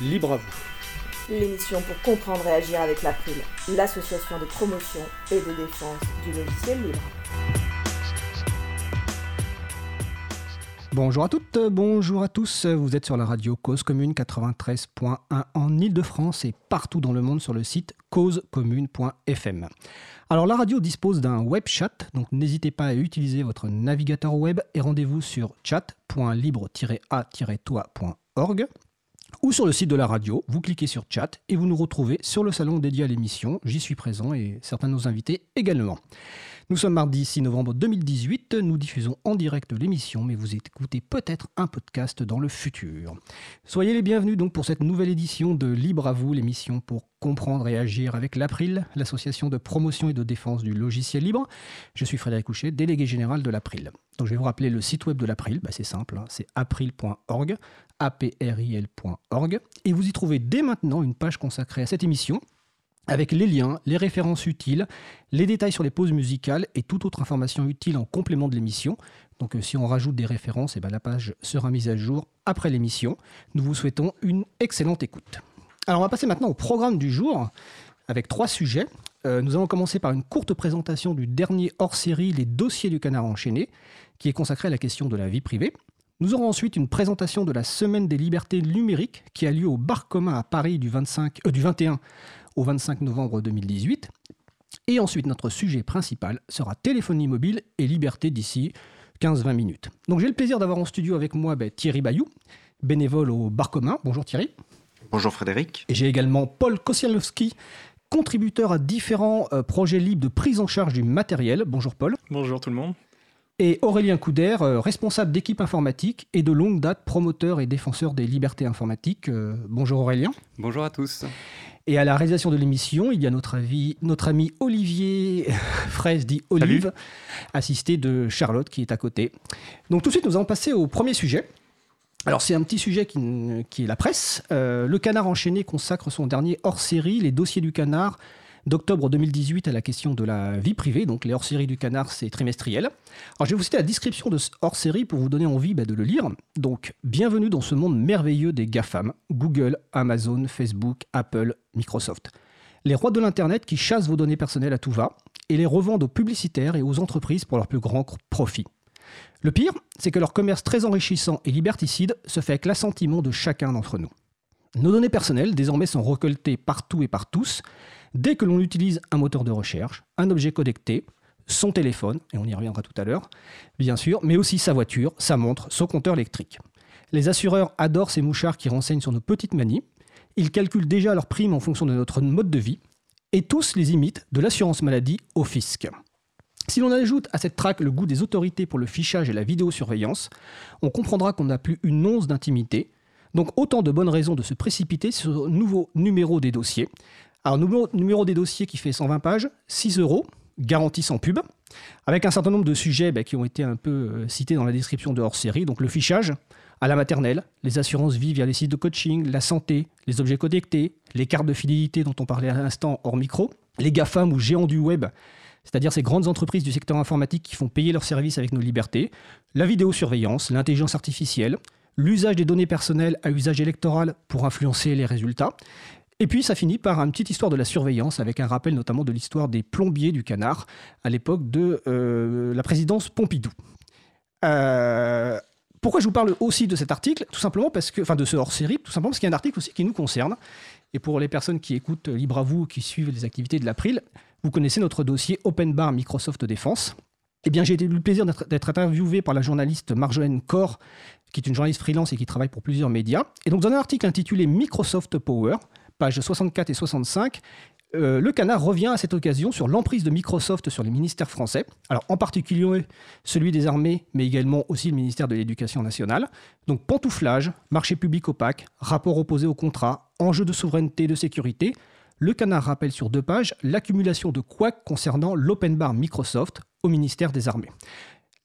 libre à vous. L'émission pour comprendre et agir avec l'April, l'association de promotion et de défense du logiciel libre. Bonjour à toutes, bonjour à tous. Vous êtes sur la radio Cause Commune 93.1 en Ile-de-France et partout dans le monde sur le site causecommune.fm. Alors la radio dispose d'un web chat, donc n'hésitez pas à utiliser votre navigateur web et rendez-vous sur chat.libre-a-toi.org ou sur le site de la radio, vous cliquez sur chat et vous nous retrouvez sur le salon dédié à l'émission. J'y suis présent et certains de nos invités également. Nous sommes mardi 6 novembre 2018, nous diffusons en direct l'émission, mais vous écoutez peut-être un podcast dans le futur. Soyez les bienvenus donc pour cette nouvelle édition de Libre à vous, l'émission pour comprendre et agir avec l'April, l'association de promotion et de défense du logiciel libre. Je suis Frédéric Couchet, délégué général de l'April. Donc je vais vous rappeler le site web de l'April, bah, c'est simple, hein, c'est april.org, april.org, et vous y trouvez dès maintenant une page consacrée à cette émission avec les liens, les références utiles, les détails sur les pauses musicales et toute autre information utile en complément de l'émission. Donc euh, si on rajoute des références, et eh ben, la page sera mise à jour après l'émission. Nous vous souhaitons une excellente écoute. Alors on va passer maintenant au programme du jour avec trois sujets. Euh, nous allons commencer par une courte présentation du dernier hors-série Les dossiers du canard enchaîné, qui est consacré à la question de la vie privée. Nous aurons ensuite une présentation de la Semaine des libertés numériques qui a lieu au Bar commun à Paris du, 25, euh, du 21 au 25 novembre 2018. Et ensuite, notre sujet principal sera téléphonie mobile et liberté d'ici 15-20 minutes. Donc j'ai le plaisir d'avoir en studio avec moi ben, Thierry Bayou, bénévole au Bar commun. Bonjour Thierry. Bonjour Frédéric. Et j'ai également Paul Kosialowski, contributeur à différents euh, projets libres de prise en charge du matériel. Bonjour Paul. Bonjour tout le monde. Et Aurélien Couder, euh, responsable d'équipe informatique et de longue date promoteur et défenseur des libertés informatiques. Euh, bonjour Aurélien. Bonjour à tous. Et à la réalisation de l'émission, il y a notre, notre ami Olivier Fraise, dit Olive, assisté de Charlotte qui est à côté. Donc tout de suite, nous allons passer au premier sujet. Alors c'est un petit sujet qui, est la presse. Euh, le Canard enchaîné consacre son dernier hors-série, Les dossiers du canard, d'octobre 2018 à la question de la vie privée. Donc les hors-séries du canard, c'est trimestriel. Alors je vais vous citer la description de ce hors-série pour vous donner envie bah, de le lire. Donc bienvenue dans ce monde merveilleux des GAFAM, Google, Amazon, Facebook, Apple, Microsoft. Les rois de l'Internet qui chassent vos données personnelles à tout va et les revendent aux publicitaires et aux entreprises pour leur plus grand profit. Le pire, c'est que leur commerce très enrichissant et liberticide se fait avec l'assentiment de chacun d'entre nous. Nos données personnelles désormais sont recoltées partout et par tous, Dès que l'on utilise un moteur de recherche, un objet connecté, son téléphone, et on y reviendra tout à l'heure, bien sûr, mais aussi sa voiture, sa montre, son compteur électrique. Les assureurs adorent ces mouchards qui renseignent sur nos petites manies. Ils calculent déjà leurs primes en fonction de notre mode de vie, et tous les imitent de l'assurance maladie au fisc. Si l'on ajoute à cette traque le goût des autorités pour le fichage et la vidéosurveillance, on comprendra qu'on n'a plus une once d'intimité, donc autant de bonnes raisons de se précipiter sur le nouveau numéro des dossiers, alors, numéro, numéro des dossiers qui fait 120 pages, 6 euros, garantie sans pub, avec un certain nombre de sujets bah, qui ont été un peu euh, cités dans la description de hors série. Donc, le fichage à la maternelle, les assurances vie via les sites de coaching, la santé, les objets connectés, les cartes de fidélité dont on parlait à l'instant hors micro, les GAFAM ou géants du web, c'est-à-dire ces grandes entreprises du secteur informatique qui font payer leurs services avec nos libertés, la vidéosurveillance, l'intelligence artificielle, l'usage des données personnelles à usage électoral pour influencer les résultats, et puis ça finit par une petite histoire de la surveillance, avec un rappel notamment de l'histoire des plombiers du canard à l'époque de euh, la présidence Pompidou. Euh, pourquoi je vous parle aussi de cet article? Tout simplement parce que, enfin de ce hors-série, tout simplement parce qu'il y a un article aussi qui nous concerne. Et pour les personnes qui écoutent Libre à vous, qui suivent les activités de l'April, vous connaissez notre dossier Open Bar Microsoft Défense. Eh bien, j'ai eu le plaisir d'être interviewé par la journaliste Marjolaine Corr, qui est une journaliste freelance et qui travaille pour plusieurs médias. Et donc, dans un article intitulé Microsoft Power, pages 64 et 65, euh, le canard revient à cette occasion sur l'emprise de Microsoft sur les ministères français, alors en particulier celui des armées, mais également aussi le ministère de l'Éducation nationale. Donc pantouflage, marché public opaque, rapport opposé au contrat, enjeu de souveraineté et de sécurité. Le canard rappelle sur deux pages l'accumulation de couacs concernant l'open bar Microsoft au ministère des Armées.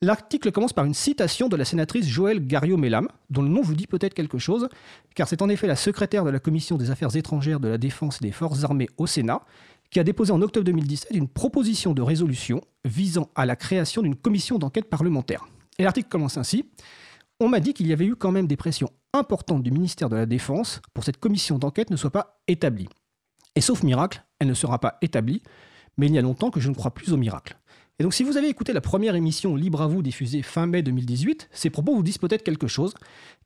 L'article commence par une citation de la sénatrice Joëlle Garriot-Mellam, dont le nom vous dit peut-être quelque chose, car c'est en effet la secrétaire de la Commission des Affaires étrangères de la Défense et des Forces armées au Sénat qui a déposé en octobre 2017 une proposition de résolution visant à la création d'une commission d'enquête parlementaire. Et l'article commence ainsi. on m'a dit qu'il y avait eu quand même des pressions importantes du ministère de la Défense pour que cette commission d'enquête ne soit pas établie. Et sauf miracle, elle ne sera pas établie, mais il y a longtemps que je ne crois plus au miracle. Et donc si vous avez écouté la première émission Libre à vous diffusée fin mai 2018, ces propos vous disent peut-être quelque chose,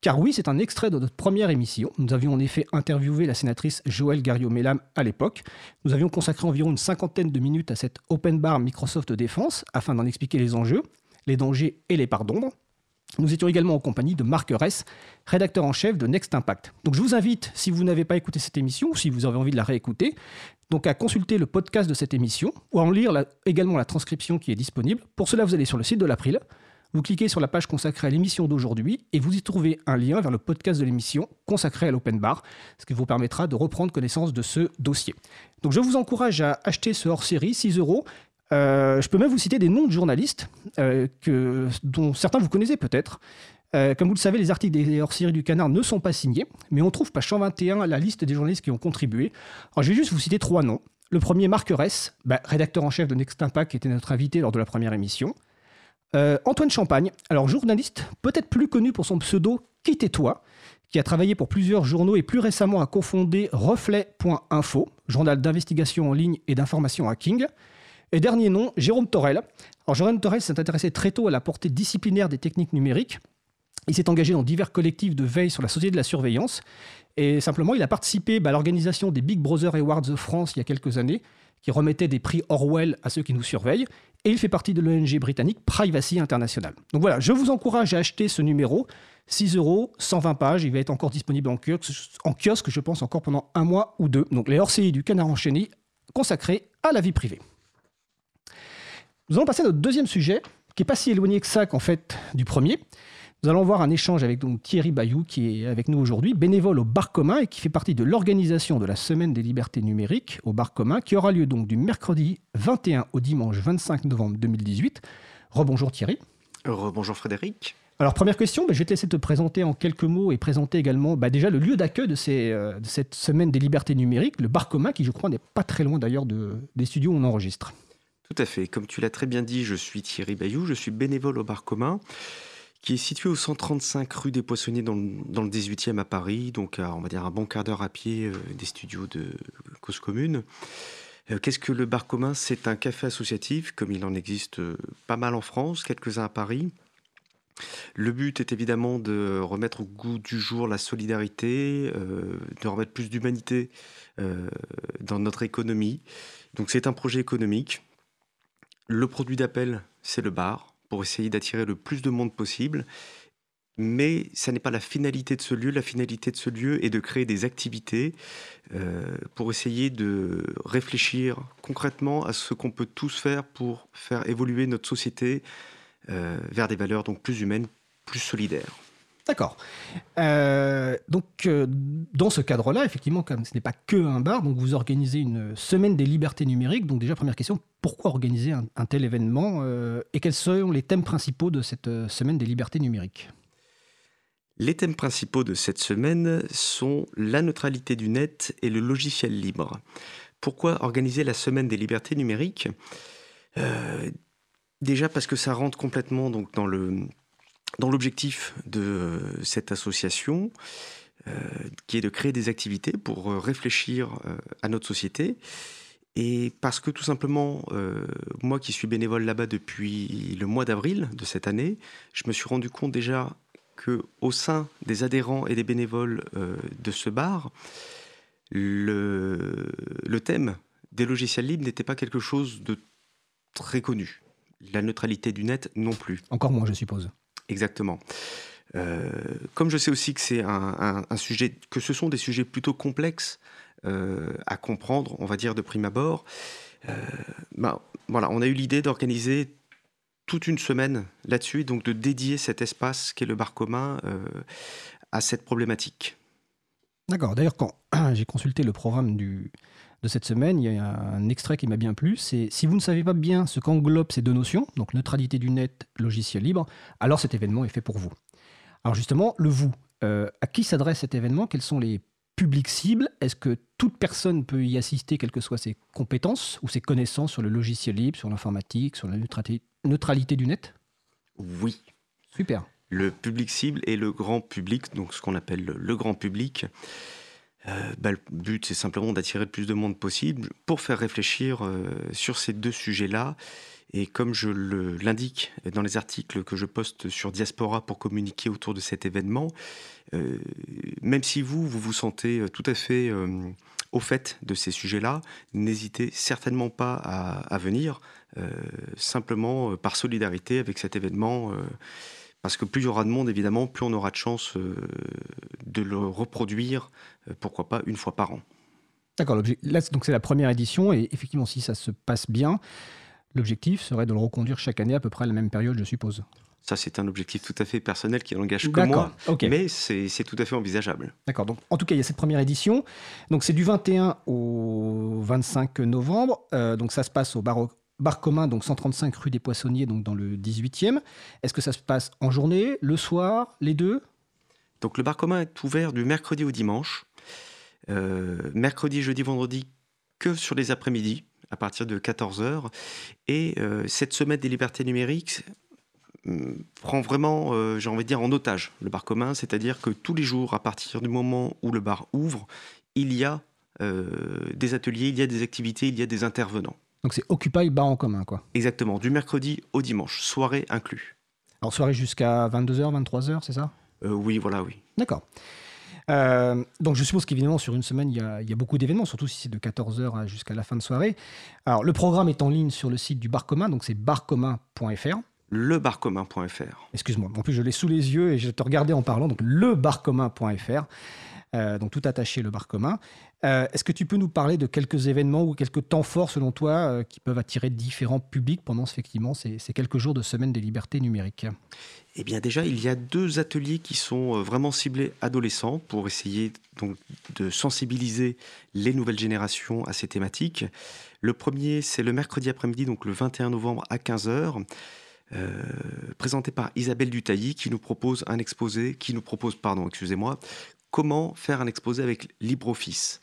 car oui, c'est un extrait de notre première émission. Nous avions en effet interviewé la sénatrice Joëlle Garriot-Mellam à l'époque. Nous avions consacré environ une cinquantaine de minutes à cette open bar Microsoft Défense afin d'en expliquer les enjeux, les dangers et les parts d'ombre. Nous étions également en compagnie de Marc Ress, rédacteur en chef de Next Impact. Donc je vous invite, si vous n'avez pas écouté cette émission ou si vous avez envie de la réécouter, donc à consulter le podcast de cette émission ou à en lire également la transcription qui est disponible. Pour cela, vous allez sur le site de l'April, vous cliquez sur la page consacrée à l'émission d'aujourd'hui et vous y trouvez un lien vers le podcast de l'émission consacré à l'open bar, ce qui vous permettra de reprendre connaissance de ce dossier. Donc je vous encourage à acheter ce hors-série, 6 euros. Euh, je peux même vous citer des noms de journalistes euh, dont certains vous connaissez peut-être. Euh, comme vous le savez, les articles des hors-série du Canard ne sont pas signés, mais on trouve page 121 la liste des journalistes qui ont contribué. Alors, je vais juste vous citer trois noms. Le premier, Marc Ress, bah, rédacteur en chef de Next Impact, qui était notre invité lors de la première émission. Euh, Antoine Champagne, alors journaliste, peut-être plus connu pour son pseudo Quittez-toi, qui a travaillé pour plusieurs journaux et plus récemment a cofondé Reflet.info, journal d'investigation en ligne et d'information hacking. Et dernier nom, Jérôme Torel. Alors Jérôme Torel s'est intéressé très tôt à la portée disciplinaire des techniques numériques il s'est engagé dans divers collectifs de veille sur la société de la surveillance. Et simplement, il a participé bah, à l'organisation des Big Brother Awards de France il y a quelques années, qui remettait des prix Orwell à ceux qui nous surveillent. Et il fait partie de l'ONG britannique Privacy International. Donc voilà, je vous encourage à acheter ce numéro. 6 euros, 120 pages. Il va être encore disponible en kiosque, je pense, encore pendant un mois ou deux. Donc les hors-séries du Canard enchaîné consacrés à la vie privée. Nous allons passer à notre deuxième sujet, qui n'est pas si éloigné que ça qu'en fait du premier. Nous allons voir un échange avec donc, Thierry Bayou, qui est avec nous aujourd'hui, bénévole au Bar Commun et qui fait partie de l'organisation de la Semaine des libertés numériques au Bar Commun, qui aura lieu donc du mercredi 21 au dimanche 25 novembre 2018. Rebonjour Thierry. Rebonjour Frédéric. Alors première question, bah, je vais te laisser te présenter en quelques mots et présenter également bah, déjà le lieu d'accueil de, euh, de, cette Semaine des libertés numériques, le Bar Commun, qui je crois n'est pas très loin d'ailleurs de, des studios où on enregistre. Tout à fait. Comme tu l'as très bien dit, je suis Thierry Bayou, je suis bénévole au Bar Commun qui est situé au 135 rue des Poissonniers dans le, dans le 18e à Paris, donc à, on va dire un bon quart d'heure à pied euh, des studios de Cause Commune. Euh, qu'est-ce que le bar commun? C'est un café associatif, comme il en existe euh, pas mal en France, quelques-uns à Paris. Le but est évidemment de remettre au goût du jour la solidarité, de remettre plus d'humanité dans notre économie. Donc c'est un projet économique. Le produit d'appel, c'est le bar pour essayer d'attirer le plus de monde possible. Mais ça n'est pas la finalité de ce lieu. La finalité de ce lieu est de créer des activités euh, pour essayer de réfléchir concrètement à ce qu'on peut tous faire pour faire évoluer notre société euh, vers des valeurs donc plus humaines, plus solidaires. D'accord. Euh, donc, euh, dans ce cadre-là, effectivement, comme ce n'est pas que un bar, donc vous organisez une semaine des libertés numériques. Donc, déjà, première question, pourquoi organiser un, tel événement euh, et quels sont les thèmes principaux de cette semaine des libertés numériques? Les thèmes principaux de cette semaine sont la neutralité du net et le logiciel libre. Pourquoi organiser la semaine des libertés numériques? Déjà parce que ça rentre complètement dans le dans l'objectif de euh, cette association, euh, qui est de créer des activités pour euh, réfléchir à notre société. Et parce que tout simplement, moi qui suis bénévole là-bas depuis le mois d'avril de cette année, je me suis rendu compte déjà que au sein des adhérents et des bénévoles de ce bar, le, le thème des logiciels libres n'était pas quelque chose de très connu. La neutralité du net non plus. Encore moins, je suppose. Exactement. Euh, comme je sais aussi que c'est un, sujet, que ce sont des sujets plutôt complexes euh, à comprendre, on va dire de prime abord, euh, ben, voilà, on a eu l'idée d'organiser toute une semaine là-dessus, donc de dédier cet espace qu'est le bar commun à cette problématique. D'accord. D'ailleurs, quand j'ai consulté le programme du, de cette semaine, il y a un extrait qui m'a bien plu. C'est si vous ne savez pas bien ce qu'englobent ces deux notions, donc neutralité du net, logiciel libre, alors cet événement est fait pour vous. Alors justement, le vous, euh, à qui s'adresse cet événement? Quels sont les publics cibles? Est-ce que toute personne peut y assister, quelles que soient ses compétences ou ses connaissances sur le logiciel libre, sur l'informatique, sur la neutralité, neutralité du net? Oui. Super. le public cible et le grand public, donc ce qu'on appelle le, grand public. Euh, bah, le but, c'est simplement d'attirer le plus de monde possible pour faire réfléchir sur ces deux sujets-là. Et comme je l'indique dans les articles que je poste sur Diaspora pour communiquer autour de cet événement, même si vous, vous vous sentez tout à fait au fait de ces sujets-là, n'hésitez certainement pas à, venir, euh, simplement euh, par solidarité avec cet événement. Euh, parce que plus il y aura de monde, évidemment, plus on aura de chance de le reproduire, pourquoi pas une fois par an. D'accord, là donc c'est la première édition et effectivement si ça se passe bien, l'objectif serait de le reconduire chaque année à peu près à la même période, je suppose. Ça, c'est un objectif tout à fait personnel qui n'engage que moi, mais c'est tout à fait envisageable. D'accord. Donc, en tout cas, il y a cette première édition. Donc, c'est du 21 au 25 novembre. Euh, donc, ça se passe au bar, bar, commun, donc 135 rue des Poissonniers, donc dans le 18e. Est-ce que ça se passe en journée, le soir, les deux? Donc, le bar commun est ouvert du mercredi au dimanche. Euh, mercredi, jeudi, vendredi, que sur les après-midi à partir de 14h. Et euh, cette semaine des libertés numériques, prend vraiment, euh, j'ai envie de dire, en otage le bar commun, c'est-à-dire que tous les jours, à partir du moment où le bar ouvre, il y a des ateliers, il y a des activités, il y a des intervenants. Donc c'est Occupy Bar en commun, quoi. Exactement, du mercredi au dimanche, soirée inclus. Alors soirée jusqu'à 22h, 23h, c'est ça? Euh, Oui, voilà, oui. D'accord. donc je suppose qu'évidemment sur une semaine il y a, il y a beaucoup d'événements, surtout si c'est de 14h jusqu'à la fin de soirée. Alors le programme est en ligne sur le site du bar commun, donc c'est barcommun.fr lebarcommun.fr. Excuse-moi, en plus je l'ai sous les yeux et je te regardais en parlant, donc lebarcommun.fr, euh, donc tout attaché le bar commun. Euh, est-ce que tu peux nous parler de quelques événements ou quelques temps forts selon toi euh, qui peuvent attirer différents publics pendant effectivement ces, quelques jours de semaine des libertés numériques? Eh bien déjà, il y a deux ateliers qui sont vraiment ciblés adolescents pour essayer donc de sensibiliser les nouvelles générations à ces thématiques. Le premier, c'est le mercredi après-midi, donc le 21 novembre à 15h. Euh, présenté par Isabelle Dutailly, qui nous propose un exposé, qui nous propose, pardon, excusez-moi, comment faire un exposé avec LibreOffice.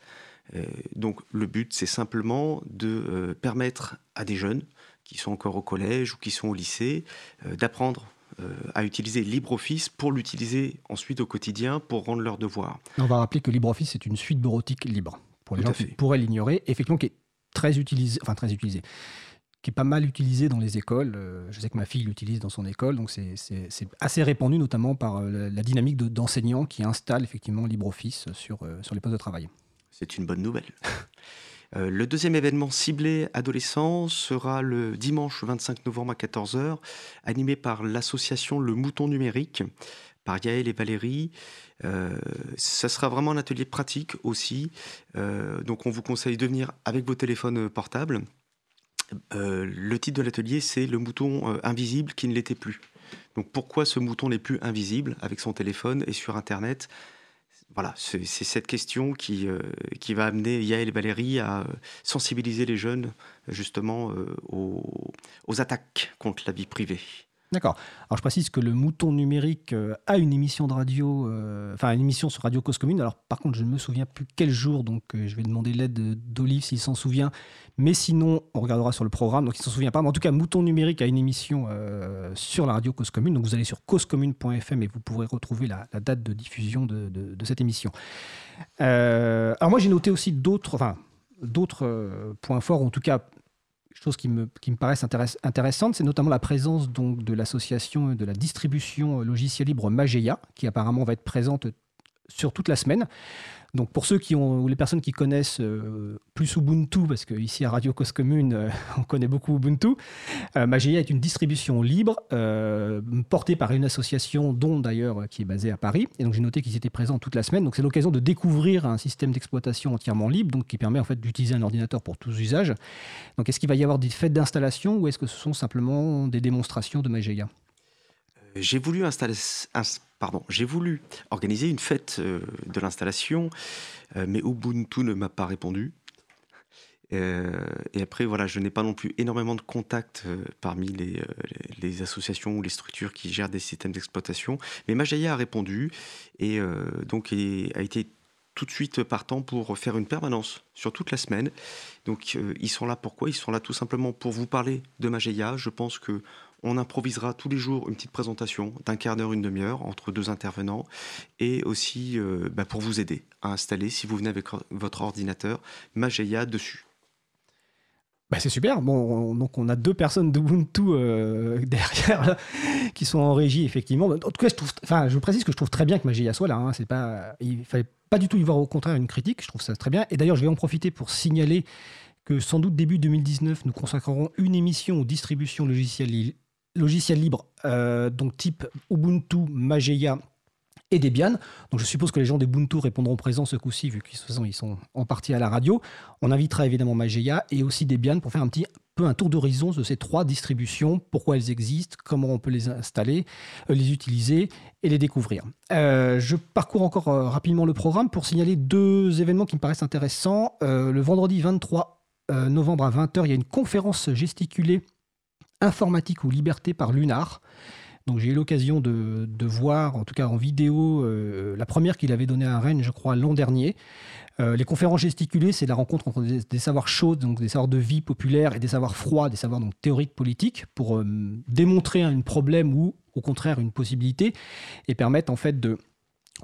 Euh, donc le but, c'est simplement de euh, permettre à des jeunes qui sont encore au collège ou qui sont au lycée d'apprendre à utiliser LibreOffice pour l'utiliser ensuite au quotidien pour rendre leurs devoirs. On va rappeler que LibreOffice est une suite bureautique libre. Pour les gens qui pourraient l'ignorer, effectivement, qui est très utilisé, enfin très utilisé, qui est pas mal utilisé dans les écoles. Euh, je sais que ma fille l'utilise dans son école, donc c'est assez répandu, notamment par euh, la, dynamique d'enseignants qui installent effectivement LibreOffice sur, euh, sur les postes de travail. C'est une bonne nouvelle. le deuxième événement ciblé adolescent sera le dimanche 25 novembre à 14h, animé par l'association Le Mouton Numérique, par Yael et Valérie. Euh, ça sera vraiment un atelier pratique aussi. donc on vous conseille de venir avec vos téléphones portables euh, le titre de l'atelier, c'est Le mouton euh, invisible qui ne l'était plus. Donc pourquoi ce mouton n'est plus invisible avec son téléphone et sur Internet? Voilà, c'est cette question qui, euh, qui va amener Yael et Valérie à sensibiliser les jeunes justement aux attaques contre la vie privée. D'accord. Alors je précise que le mouton numérique euh, a une émission de radio, euh, enfin une émission sur Radio Cause Commune. Alors par contre, je ne me souviens plus quel jour, donc euh, je vais demander l'aide d'Olive s'il s'en souvient. Mais sinon, on regardera sur le programme, donc il s'en souvient pas. Mais en tout cas, Mouton numérique a une émission sur la radio Cause Commune. Donc vous allez sur causecommune.fm et vous pourrez retrouver la, date de diffusion de, de cette émission. alors moi, j'ai noté aussi d'autres, enfin d'autres points forts, en tout cas chose qui me, qui me c'est notamment la présence donc, de l'association de la distribution logiciel libre Mageia, qui apparemment va être présente sur toute la semaine. Donc pour ceux qui ont, ou les personnes qui connaissent euh, plus Ubuntu, parce qu'ici à Radio Cause Commune, euh, on connaît beaucoup Ubuntu, euh, Mageia est une distribution libre portée par une association dont d'ailleurs qui est basée à Paris. Et donc j'ai noté qu'ils étaient présents toute la semaine. Donc c'est l'occasion de découvrir un système d'exploitation entièrement libre, donc qui permet en fait d'utiliser un ordinateur pour tous usages. Donc est-ce qu'il va y avoir des fêtes d'installation ou est-ce que ce sont simplement des démonstrations de Mageia J'ai voulu installer pardon, j'ai voulu organiser une fête euh, de l'installation, euh, mais Ubuntu ne m'a pas répondu. Euh, et après, voilà, je n'ai pas non plus énormément de contacts parmi les, associations ou les structures qui gèrent des systèmes d'exploitation. Mais Majaya a répondu et donc a été tout de suite partant pour faire une permanence sur toute la semaine. Donc ils sont là pourquoi? Ils sont là tout simplement pour vous parler de Mageia. Je pense que On improvisera tous les jours une petite présentation d'un quart d'heure, une demi-heure entre deux intervenants et aussi bah, pour vous aider à installer, si vous venez avec votre ordinateur, Mageia dessus. Bah c'est super. Bon, donc on a deux personnes d'Ubuntu euh, derrière qui sont en régie effectivement. En tout cas, je précise que je trouve très bien que Magia soit là. Hein. C'est pas, il fallait pas du tout y voir au contraire une critique. Je trouve ça très bien. Et d'ailleurs, je vais en profiter pour signaler que sans doute début 2019, nous consacrerons une émission aux distributions logicielles, logicielles libres, euh, donc type Ubuntu, Mageia et Debian. Donc je suppose que les gens d'Ubuntu répondront présent ce coup-ci, vu qu'ils ils sont en partie à la radio. On invitera évidemment Mageia et aussi Debian pour faire un petit peu un tour d'horizon de ces trois distributions, pourquoi elles existent, comment on peut les installer, euh, les utiliser et les découvrir. Euh, je parcours encore rapidement le programme pour signaler deux événements qui me paraissent intéressants. le vendredi 23 novembre à 20h, il y a une conférence gesticulée informatique ou liberté par Lunar. Donc j'ai eu l'occasion de, voir, en tout cas en vidéo, euh, la première qu'il avait donnée à Rennes, je crois, l'an dernier. Euh, les conférences gesticulées, c'est la rencontre entre des, savoirs chauds, donc des savoirs de vie populaire, et des savoirs froids, des savoirs donc théoriques politiques, pour euh, démontrer un problème ou au contraire une possibilité, et permettre en fait de,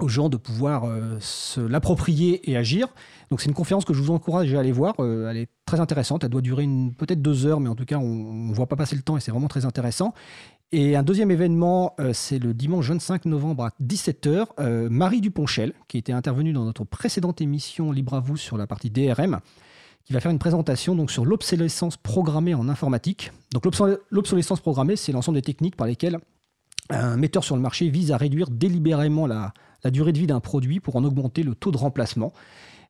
aux gens de pouvoir se l'approprier et agir. Donc c'est une conférence que je vous encourage à aller voir. elle est très intéressante. Elle doit durer peut-être deux heures, mais en tout cas on ne voit pas passer le temps et c'est vraiment très intéressant. Et un deuxième événement, euh, c'est le dimanche 25 novembre à 17h. Euh, Marie Duponchel, qui était intervenue dans notre précédente émission Libre à vous sur la partie DRM, qui va faire une présentation donc, sur l'obsolescence programmée en informatique. Donc l'obsolescence programmée, c'est l'ensemble des techniques par lesquelles un metteur sur le marché vise à réduire délibérément la durée de vie d'un produit pour en augmenter le taux de remplacement.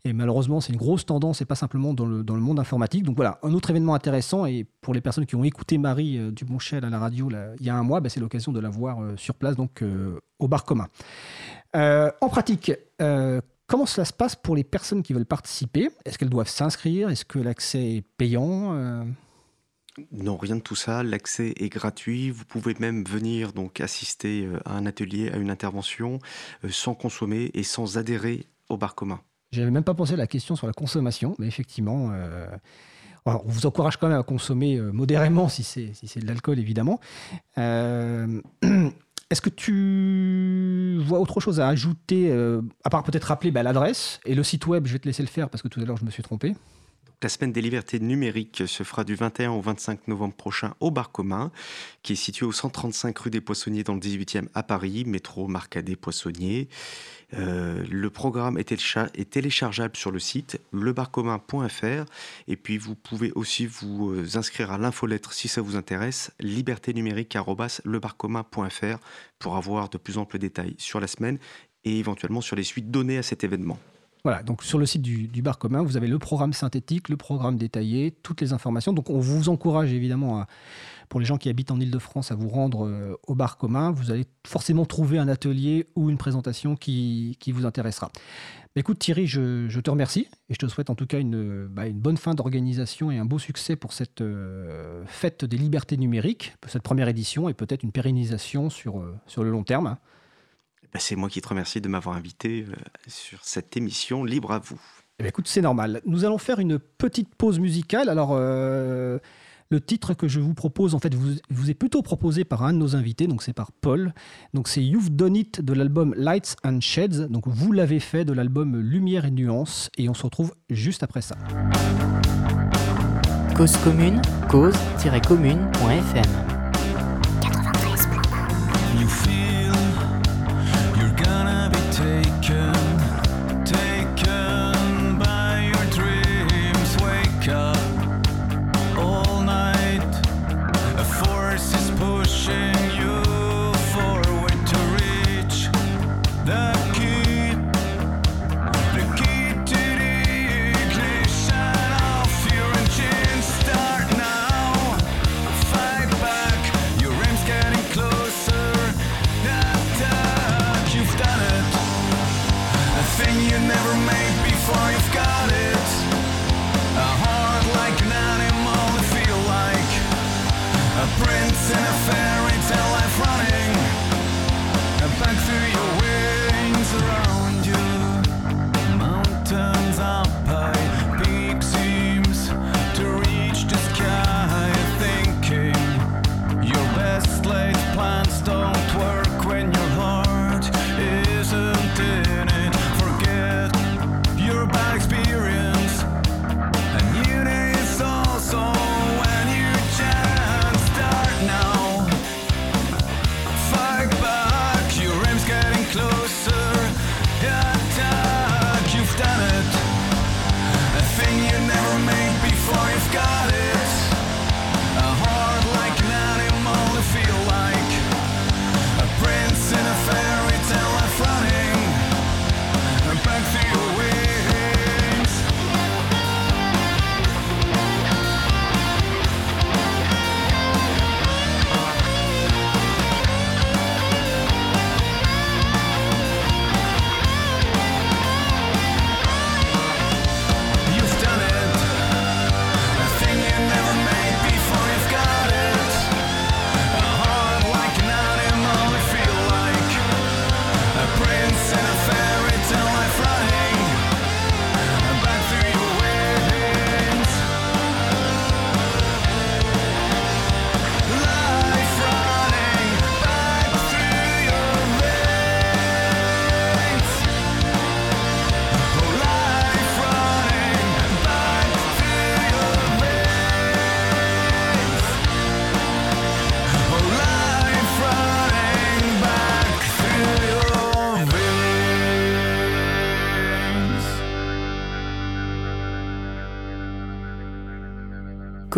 Et malheureusement, c'est une grosse tendance et pas simplement dans le, dans le, monde informatique. Donc voilà, un autre événement intéressant. Et pour les personnes qui ont écouté Marie euh, Dubonchel à la radio il y a un mois, bah, c'est l'occasion de la voir euh, sur place, donc euh, au bar commun. en pratique, comment cela se passe pour les personnes qui veulent participer? Est-ce qu'elles doivent s'inscrire? Est-ce que l'accès est payant non, rien de tout ça. L'accès est gratuit. Vous pouvez même venir donc assister à un atelier, à une intervention, sans consommer et sans adhérer au bar commun. J'avais même pas pensé à la question sur la consommation, mais effectivement, euh, on vous encourage quand même à consommer euh, modérément si c'est si de l'alcool, évidemment. Euh, est-ce que tu vois autre chose à ajouter, à part peut-être rappeler bah, l'adresse et le site web? Je vais te laisser le faire parce que tout à l'heure je me suis trompé. La semaine des libertés numériques se fera du 21 au 25 novembre prochain au Bar Commun, qui est situé au 135 rue des Poissonniers dans le 18e à Paris, métro Marcadet Poissonniers. Euh, le programme est, téléchargeable sur le site lebarcommun.fr et puis vous pouvez aussi vous euh, inscrire à l'infolettre si ça vous intéresse, liberté-numérique-lebarcommun.fr pour avoir de plus amples détails sur la semaine et éventuellement sur les suites données à cet événement. Voilà, donc sur le site du, bar commun, vous avez le programme synthétique, le programme détaillé, toutes les informations. Donc on vous encourage évidemment, pour les gens qui habitent en Ile-de-France, à vous rendre euh, au bar commun. Vous allez forcément trouver un atelier ou une présentation qui, vous intéressera. écoute Thierry, je, te remercie et je te souhaite en tout cas une, bah, bonne fin d'organisation et un beau succès pour cette euh, fête des libertés numériques, cette première édition et peut-être une pérennisation sur, euh, sur le long terme. Bah, c'est moi qui te remercie de m'avoir invité euh, sur cette émission Libre à vous. Eh écoute, c'est normal. Nous allons faire une petite pause musicale. Alors, euh, le titre que je vous propose, en fait, vous, vous est plutôt proposé par un de nos invités, donc c'est par Paul. Donc c'est You've Done It de l'album Lights and Shades. Donc vous l'avez fait de l'album Lumière et Nuances. Et on se retrouve juste après ça. Cause commune, cause-commune.fm now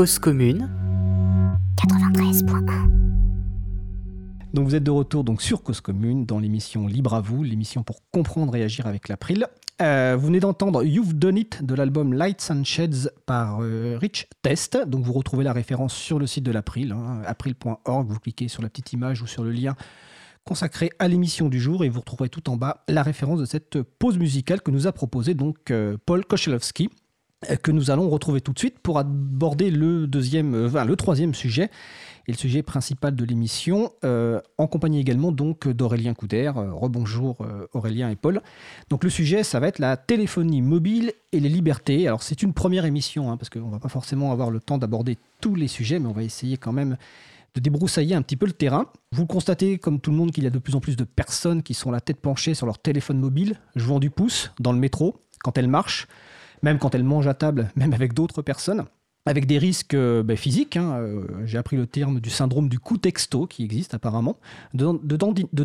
Cause Commune 93.1. Donc vous êtes de retour donc sur Cause Commune dans l'émission Libre à vous, l'émission pour comprendre et agir avec l'April. Euh, vous venez d'entendre You've Done It de l'album Lights and Shades par euh, Rich Test. Donc vous retrouvez la référence sur le site de l'April, hein, april.org. Vous cliquez sur la petite image ou sur le lien consacré à l'émission du jour et vous retrouverez tout en bas la référence de cette pause musicale que nous a proposée donc euh, Paul Kochelowski que nous allons retrouver tout de suite pour aborder le deuxième, le troisième sujet et le sujet principal de l'émission, euh, en compagnie également donc d'Aurélien Couder. Euh, rebonjour euh, Aurélien et Paul. Donc le sujet, ça va être la téléphonie mobile et les libertés. Alors c'est une première émission, hein, parce qu'on va pas forcément avoir le temps d'aborder tous les sujets, mais on va essayer quand même de débroussailler un petit peu le terrain. Vous constatez, comme tout le monde, qu'il y a de plus en plus de personnes qui sont la tête penchée sur leur téléphone mobile, jouant du pouce dans le métro, quand elles marchent, même quand elles mangent à table, même avec d'autres personnes avec des risques euh, ben, physiques. Hein, euh, j'ai appris le terme du syndrome du coup texto qui existe apparemment, de, de,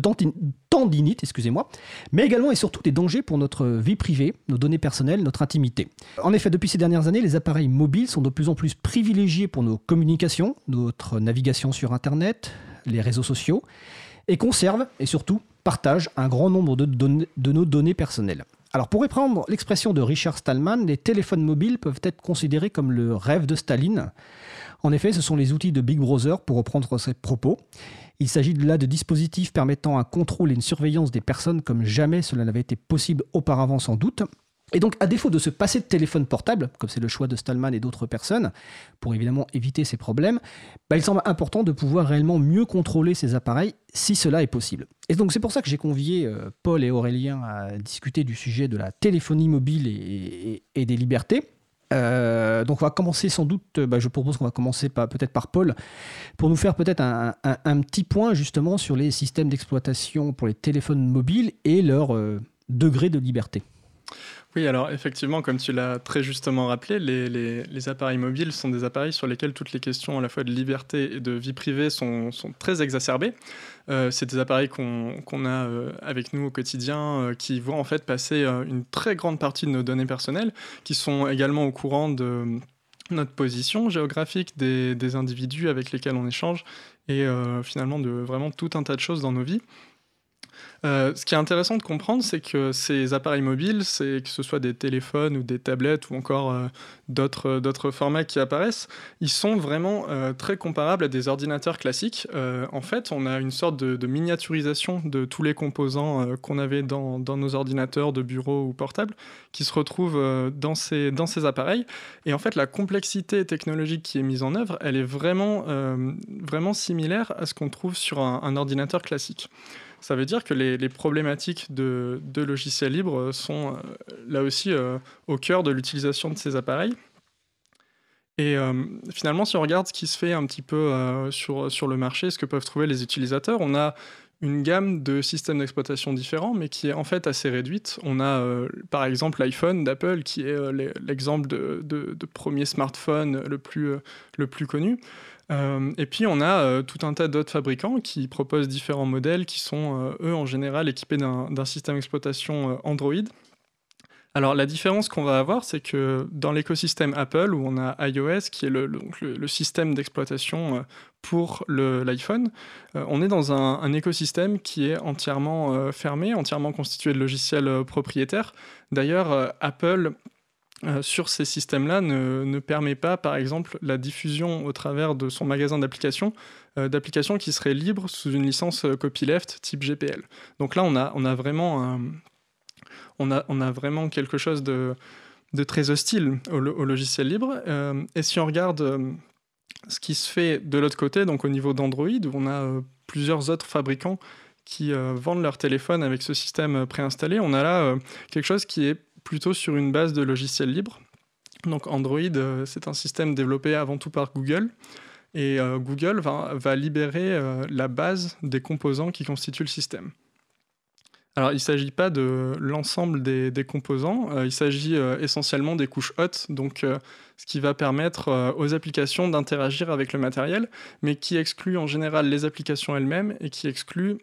tendinite, excusez-moi, mais également et surtout des dangers pour notre vie privée, nos données personnelles, notre intimité. En effet, depuis ces dernières années, les appareils mobiles sont de plus en plus privilégiés pour nos communications, notre navigation sur Internet, les réseaux sociaux, et conservent et surtout partagent un grand nombre de nos données personnelles. Alors pour reprendre l'expression de Richard Stallman, les téléphones mobiles peuvent être considérés comme le rêve de Staline. En effet, ce sont les outils de Big Brother pour reprendre ses propos. Il s'agit là de dispositifs permettant un contrôle et une surveillance des personnes comme jamais cela n'avait été possible auparavant sans doute. Et donc, à défaut de se passer de téléphone portable, comme c'est le choix de Stallman et d'autres personnes, pour évidemment éviter ces problèmes, bah, il semble important de pouvoir réellement mieux contrôler ces appareils si cela est possible. Et donc, c'est pour ça que j'ai convié euh, Paul et Aurélien à discuter du sujet de la téléphonie mobile et, des libertés. Euh, donc on va commencer sans doute, bah, je propose qu'on va commencer peut-être par Paul, pour nous faire peut-être un, petit point justement sur les systèmes d'exploitation pour les téléphones mobiles et leur euh, degré de liberté. Oui, alors effectivement, comme tu l'as très justement rappelé, les, appareils mobiles sont des appareils sur lesquels toutes les questions à la fois de liberté et de vie privée sont, très exacerbées. Euh, c'est des appareils qu'on a euh, avec nous au quotidien euh, qui voient en fait passer une très grande partie de nos données personnelles, qui sont également au courant de notre position géographique des, des individus avec lesquels on échange et finalement de vraiment tout un tas de choses dans nos vies. Euh, ce qui est intéressant de comprendre, c'est que ces appareils mobiles, c'est que ce soit des téléphones ou des tablettes ou encore euh, d'autres, d'autres formats qui apparaissent, ils sont vraiment euh, très comparables à des ordinateurs classiques. en fait, on a une sorte de, miniaturisation de tous les composants qu'on avait dans, nos ordinateurs de bureau ou portables qui se retrouvent dans, ces, dans ces appareils. Et en fait, la complexité technologique qui est mise en œuvre, elle est vraiment, vraiment similaire à ce qu'on trouve sur un ordinateur classique. Ça veut dire que les, problématiques de, logiciels libres sont euh, là aussi euh, au cœur de l'utilisation de ces appareils. Et euh, finalement, si on regarde ce qui se fait un petit peu sur, sur le marché, ce que peuvent trouver les utilisateurs, on a une gamme de systèmes d'exploitation différents, mais qui est en fait assez réduite. On a par exemple l'iPhone d'Apple, qui est l'exemple de, de, premier smartphone le plus, le plus connu. Euh, et puis on a euh, tout un tas d'autres fabricants qui proposent différents modèles qui sont, euh, eux, en général équipés d'un système d'exploitation Android. Alors la différence qu'on va avoir, c'est que dans l'écosystème Apple, où on a iOS, qui est le, système d'exploitation pour l'iPhone, on est dans un, écosystème qui est entièrement fermé, entièrement constitué de logiciels propriétaires. D'ailleurs, Apple euh, sur ces systèmes-là ne, permet pas, par exemple, la diffusion au travers de son magasin d'applications, euh, d'applications qui seraient libres sous une licence euh, copyleft type GPL. Donc là, on a, on a, vraiment, on a, on a vraiment quelque chose de, de très hostile au, logiciel libre. et si on regarde ce qui se fait de l'autre côté, donc au niveau d'Android, où on a plusieurs autres fabricants qui vendent leur téléphone avec ce système préinstallé, on a là quelque chose qui est plutôt sur une base de logiciels libres. Donc Android, euh, c'est un système développé avant tout par Google. Et euh, Google va, libérer euh, la base des composants qui constituent le système. Alors, il ne s'agit pas de l'ensemble des, composants, il s'agit essentiellement des couches hautes, donc ce qui va permettre aux applications d'interagir avec le matériel, mais qui exclut en général les applications elles-mêmes et qui exclut,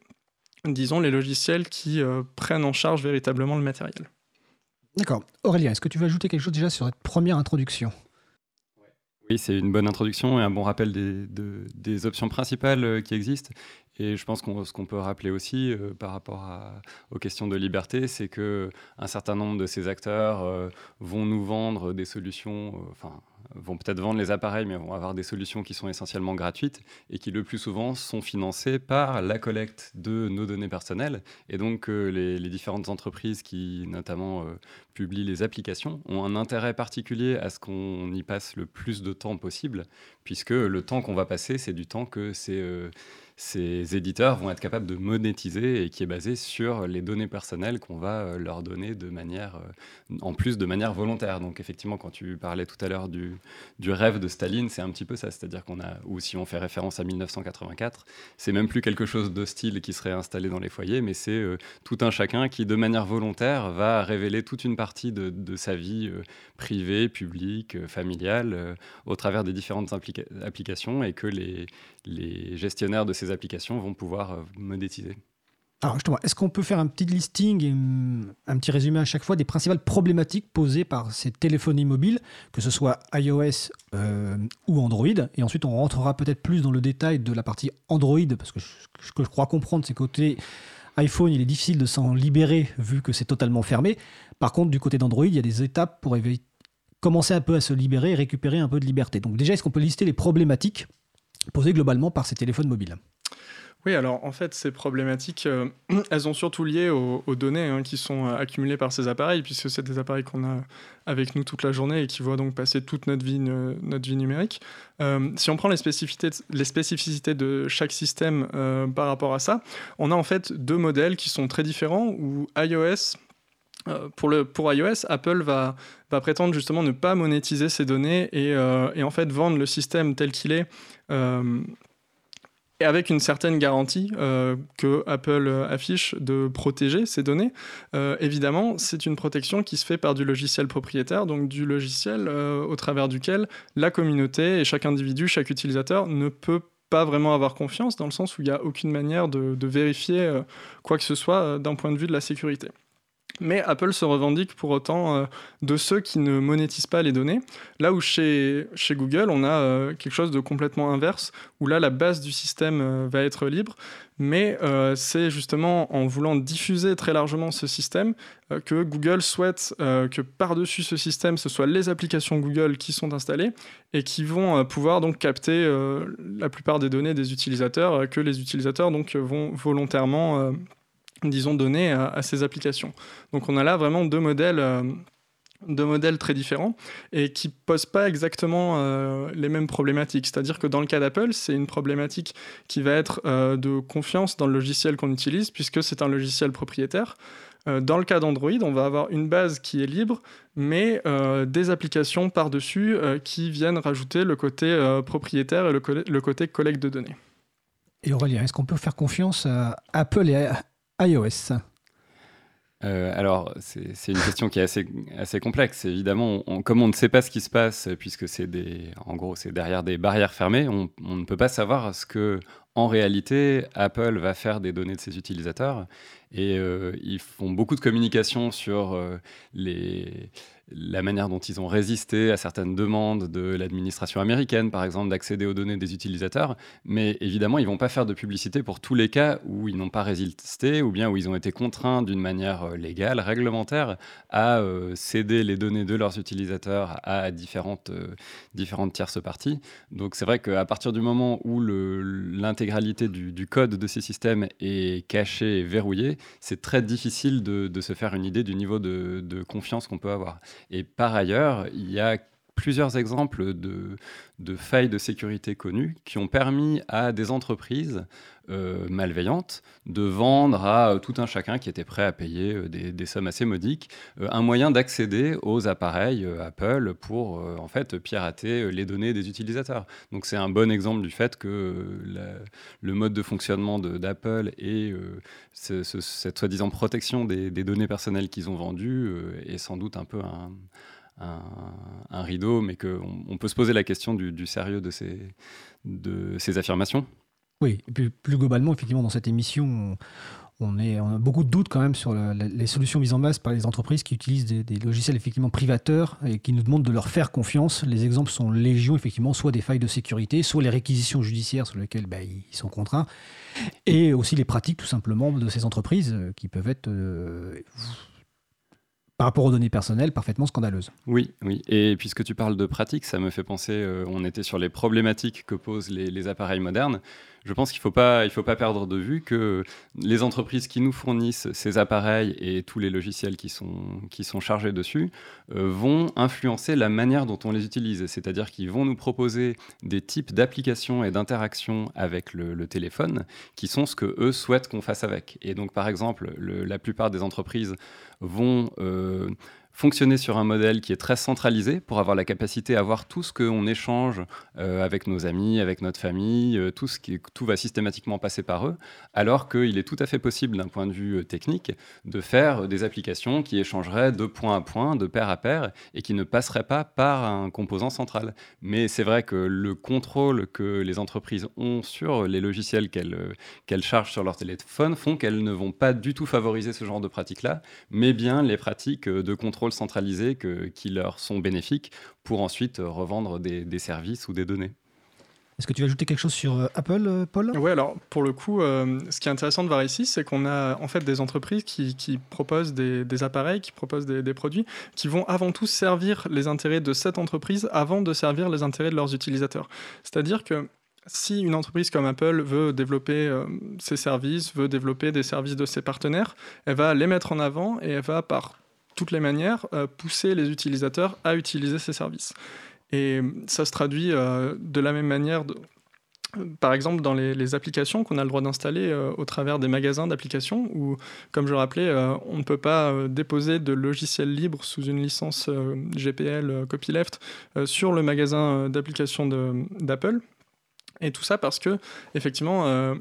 disons, les logiciels qui prennent en charge véritablement le matériel. D'accord. Aurélien, est-ce que tu veux ajouter quelque chose déjà sur cette première introduction? Oui, c'est une bonne introduction et un bon rappel des, des options principales qui existent. Et je pense qu'on ce qu'on peut rappeler aussi euh, par rapport aux questions de liberté, c'est que un certain nombre de ces acteurs euh, vont nous vendre des solutions, euh, enfin vont peut-être vendre les appareils, mais vont avoir des solutions qui sont essentiellement gratuites et qui le plus souvent sont financées par la collecte de nos données personnelles. Et donc les, les, différentes entreprises qui notamment publient les applications ont un intérêt particulier à ce qu'on y passe le plus de temps possible, puisque le temps qu'on va passer, c'est du temps que c'est ces éditeurs vont être capables de monétiser et qui est basé sur les données personnelles qu'on va euh, leur donner de manière, euh, en plus de manière volontaire. Donc effectivement, quand tu parlais tout à l'heure du, du, rêve de Staline, c'est un petit peu ça, c'est-à-dire qu'on a, ou si on fait référence à 1984, c'est même plus quelque chose d'hostile qui serait installé dans les foyers, mais c'est euh, tout un chacun qui, de manière volontaire, va révéler toute une partie de, de sa vie privée, publique, familiale, au travers des différentes applications et que les, les gestionnaires de ces applications vont pouvoir euh, monétiser. Alors justement, est-ce qu'on peut faire un petit listing et un petit résumé à chaque fois des principales problématiques posées par ces téléphones mobiles, que ce soit iOS euh, ou Android? Et ensuite, on rentrera peut-être plus dans le détail de la partie Android, parce que ce que je crois comprendre, c'est côté iPhone, il est difficile de s'en libérer vu que c'est totalement fermé. Par contre, du côté d'Android, il y a des étapes pour commencer un peu à se libérer et récupérer un peu de liberté. Donc déjà, est-ce qu'on peut lister les problématiques posées globalement par ces téléphones mobiles. Oui, alors en fait, ces problématiques, euh, elles ont surtout lié aux, données hein, qui sont euh, accumulées par ces appareils, puisque c'est des appareils qu'on a avec nous toute la journée et qui voient donc passer toute notre vie, notre vie numérique. Euh, si on prend les spécificités, les spécificités de chaque système par rapport à ça, on a en fait deux modèles qui sont très différents, où iOS pour, le, pour iOS, Apple va, va prétendre justement ne pas monétiser ces données et, et en fait vendre le système tel qu'il est euh, et avec une certaine garantie euh, que Apple affiche de protéger ces données. Euh, évidemment, c'est une protection qui se fait par du logiciel propriétaire, donc du logiciel au travers duquel la communauté et chaque individu, chaque utilisateur ne peut pas vraiment avoir confiance, dans le sens où il n'y a aucune manière de vérifier quoi que ce soit d'un point de vue de la sécurité. Mais Apple se revendique pour autant euh, de ceux qui ne monétisent pas les données. Là où chez, chez Google, on a euh, quelque chose de complètement inverse, où là, la base du système euh, va être libre. Mais c'est justement en voulant diffuser très largement ce système que Google souhaite que par-dessus ce système, ce soit les applications Google qui sont installées et qui vont pouvoir donc capter la plupart des données des utilisateurs que les utilisateurs donc, vont volontairement disons, données à, ces applications. Donc on a là vraiment deux modèles. Euh, deux modèles très différents et qui posent pas exactement euh, les mêmes problématiques. C'est-à-dire que dans le cas d'Apple, c'est une problématique qui va être euh, de confiance dans le logiciel qu'on utilise puisque c'est un logiciel propriétaire. dans le cas d'Android, on va avoir une base qui est libre, mais des applications par-dessus qui viennent rajouter le côté propriétaire et le, le, côté collecte de données. Et Aurélien, est-ce qu'on peut faire confiance à Apple et à iOS euh, alors, c'est une question qui est assez, complexe. Évidemment, comme on ne sait pas ce qui se passe, puisque c'est en gros, c'est derrière des barrières fermées, on, ne peut pas savoir ce que, en réalité, Apple va faire des données de ses utilisateurs. Et euh, ils font beaucoup de communication sur euh, les, la manière dont ils ont résisté à certaines demandes de l'administration américaine, par exemple, d'accéder aux données des utilisateurs. Mais évidemment, ils ne vont pas faire de publicité pour tous les cas où ils n'ont pas résisté ou bien où ils ont été contraints d'une manière euh, légale, réglementaire, à euh, céder les données de leurs utilisateurs à différentes, euh, différentes tierces parties. Donc c'est vrai qu'à partir du moment où l'intégralité du, code de ces systèmes est cachée et verrouillée, c'est très difficile de, se faire une idée du niveau de, de confiance qu'on peut avoir. Et par ailleurs, il y a plusieurs exemples de, failles de sécurité connues qui ont permis à des entreprises euh, malveillantes de vendre à tout un chacun qui était prêt à payer euh, des, sommes assez modiques euh, un moyen d'accéder aux appareils Apple pour en fait pirater les données des utilisateurs. Donc c'est un bon exemple du fait que le mode de fonctionnement d'Apple et cette soi-disant protection des, des, données personnelles qu'ils ont vendues est sans doute un peu un un, rideau, mais qu'on on peut se poser la question du, sérieux de ces, affirmations. Oui, et puis plus globalement, effectivement, dans cette émission, on, a beaucoup de doutes quand même sur les solutions mises en place par les entreprises qui utilisent des, logiciels effectivement privateurs et qui nous demandent de leur faire confiance. Les exemples sont légion, effectivement, soit des failles de sécurité, soit les réquisitions judiciaires sur lesquelles bah, ils sont contraints, et aussi les pratiques tout simplement de ces entreprises euh, qui peuvent être euh, par rapport aux données personnelles, parfaitement scandaleuse. Oui, oui. Et puisque tu parles de pratique, ça me fait penser, euh, on était sur les problématiques que posent les, appareils modernes. Je pense qu'il ne faut, pas, perdre de vue que les entreprises qui nous fournissent ces appareils et tous les logiciels qui sont, qui sont chargés dessus euh, vont influencer la manière dont on les utilise. C'est-à-dire qu'ils vont nous proposer des types d'applications et d'interactions avec le, téléphone qui sont ce que eux souhaitent qu'on fasse avec. Et donc, par exemple, la plupart des entreprises vont euh, fonctionner sur un modèle qui est très centralisé pour avoir la capacité à voir tout ce qu'on échange euh, avec nos amis, avec notre famille, euh, tout, ce qui, tout va systématiquement passer par eux, alors qu'il est tout à fait possible d'un point de vue euh, technique de faire des applications qui échangeraient de point à point, de pair à pair, et qui ne passeraient pas par un composant central. Mais c'est vrai que le contrôle que les entreprises ont sur les logiciels qu'elles chargent sur leur téléphone font qu'elles ne vont pas du tout favoriser ce genre de pratiques-là, mais bien les pratiques de contrôle centralisés qui leur sont bénéfiques pour ensuite revendre des, services ou des données. Est-ce que tu veux ajouter quelque chose sur euh, Apple, euh, Paul? Oui, alors pour le coup, euh, ce qui est intéressant de voir ici, c'est qu'on a en fait des entreprises qui, proposent des, appareils, qui proposent des, produits, qui vont avant tout servir les intérêts de cette entreprise avant de servir les intérêts de leurs utilisateurs. C'est-à-dire que si une entreprise comme Apple veut développer ses services, veut développer des services de ses partenaires, elle va les mettre en avant et elle va par toutes les manières, euh, pousser les utilisateurs à utiliser ces services. Et ça se traduit euh, de la même manière, par exemple, dans les, applications qu'on a le droit d'installer euh, au travers des magasins d'applications, où, comme je rappelais, on ne peut pas déposer de logiciel libre sous une licence GPL copyleft sur le magasin d'applications d'Apple. Et tout ça parce que, effectivement,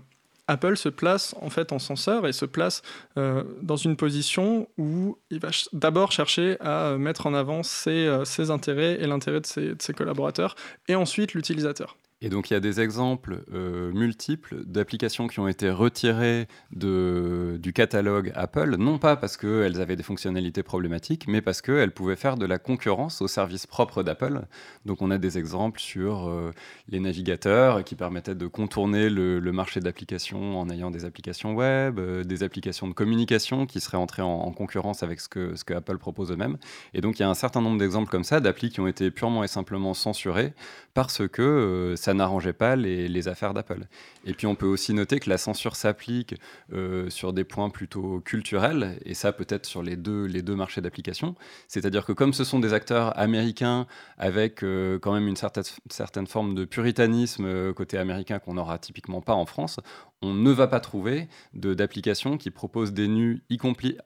Apple se place en fait en censeur et se place euh, dans une position où il va d'abord chercher à euh, mettre en avant euh, ses intérêts et l'intérêt de ses collaborateurs et ensuite l'utilisateur. Et donc il y a des exemples euh, multiples d'applications qui ont été retirées de, du catalogue Apple, non pas parce qu'elles avaient des fonctionnalités problématiques, mais parce qu'elles pouvaient faire de la concurrence au service propre d'Apple. Donc on a des exemples sur euh, les navigateurs qui permettaient de contourner le, marché d'applications en ayant des applications web, euh, des applications de communication qui seraient entrées en, concurrence avec ce que, ce que Apple propose eux-mêmes. Et donc il y a un certain nombre d'exemples comme ça d'applis qui ont été purement et simplement censurées parce que ça n'arrangeait pas les, affaires d'Apple. Et puis on peut aussi noter que la censure s'applique euh, sur des points plutôt culturels, et ça peut-être sur les deux, les deux marchés d'application. C'est-à-dire que comme ce sont des acteurs américains avec euh, quand même une certaine, certaine forme de puritanisme euh, côté américain qu'on n'aura typiquement pas en France, on ne va pas trouver d'applications qui proposent des nus, y compris,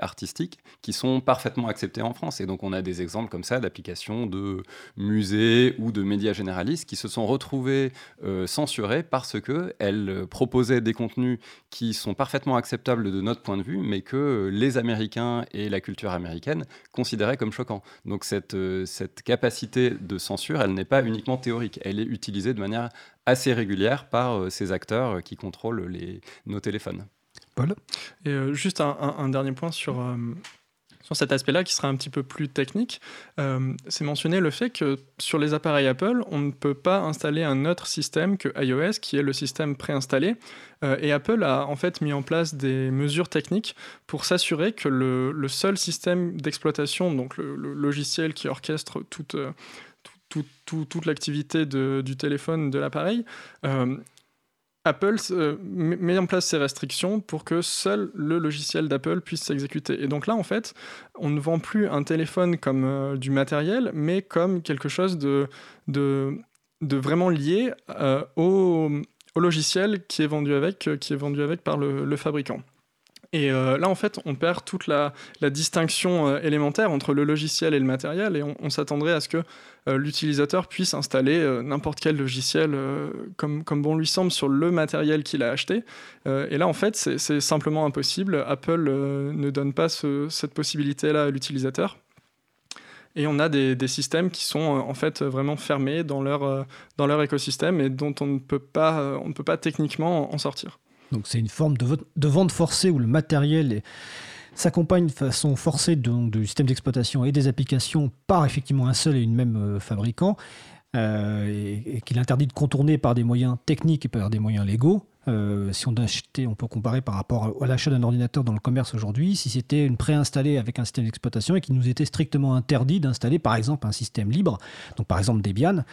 artistiques, qui sont parfaitement acceptés en France. Et donc on a des exemples comme ça d'applications de musées ou de médias généralistes qui se sont retrouvés euh, censurées parce qu'elles proposaient des contenus qui sont parfaitement acceptables de notre point de vue, mais que les Américains et la culture américaine considéraient comme choquants. Donc euh, cette capacité de censure, elle n'est pas uniquement théorique, elle est utilisée de manière assez régulière par euh, ces acteurs euh, qui contrôlent les, nos téléphones. Paul? Et euh, juste un, dernier point sur, sur cet aspect-là qui sera un petit peu plus technique. C'est mentionné le fait que sur les appareils Apple, on ne peut pas installer un autre système que iOS, qui est le système préinstallé. et Apple a en fait mis en place des mesures techniques pour s'assurer que le, le, seul système d'exploitation, donc le, le, logiciel qui orchestre toute toute l'activité du téléphone, de l'appareil, euh, Apple euh, met en place ces restrictions pour que seul le logiciel d'Apple puisse s'exécuter. Et donc là, en fait, on ne vend plus un téléphone comme euh, du matériel, mais comme quelque chose de, vraiment lié au, logiciel qui est vendu avec, qui est vendu avec par le fabricant. Et euh, là, en fait, on perd toute la, distinction euh, élémentaire entre le logiciel et le matériel, et on, s'attendrait à ce que euh, l'utilisateur puisse installer n'importe quel logiciel comme, bon lui semble sur le matériel qu'il a acheté. et là, en fait, c'est simplement impossible. Apple ne donne pas cette possibilité-là à l'utilisateur. Et on a des, des, systèmes qui sont en fait vraiment fermés dans leur, dans leur écosystème et dont on ne peut pas, on ne peut pas techniquement en sortir. Donc c'est une forme de, vente forcée où le matériel s'accompagne de façon forcée du système d'exploitation et des applications par effectivement un seul et une même euh, fabricant. Euh, et, qu'il interdit de contourner par des moyens techniques et par des moyens légaux. Euh, si on achetait, on peut comparer par rapport à l'achat d'un ordinateur dans le commerce aujourd'hui, si c'était une préinstallée avec un système d'exploitation et qu'il nous était strictement interdit d'installer par exemple un système libre, donc par exemple Debian,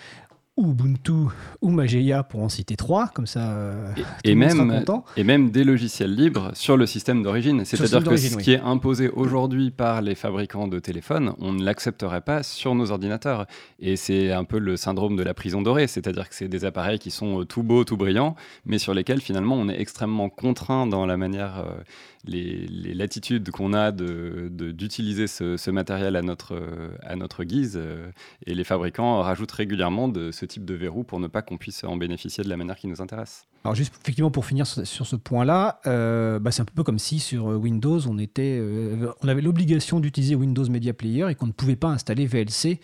Ubuntu ou Mageia pour en citer trois, comme ça euh, et, même, Et même des logiciels libres sur le système d'origine. C'est-à-dire que ce qui est imposé aujourd'hui par les fabricants de téléphones, on ne l'accepterait pas sur nos ordinateurs. Et c'est un peu le syndrome de la prison dorée, c'est-à-dire que c'est des appareils qui sont euh, tout beaux, tout brillants, mais sur lesquels finalement on est extrêmement contraint dans la manière... Euh, les, latitudes qu'on a d'utiliser de, ce, matériel à notre, à notre guise. Euh, et les fabricants rajoutent régulièrement de ce type de verrou pour ne pas qu'on puisse en bénéficier de la manière qui nous intéresse. Alors juste effectivement pour finir sur, ce point-là, euh, bah, c'est un peu comme si sur Windows on, était, euh, on avait l'obligation d'utiliser Windows Media Player et qu'on ne pouvait pas installer VLC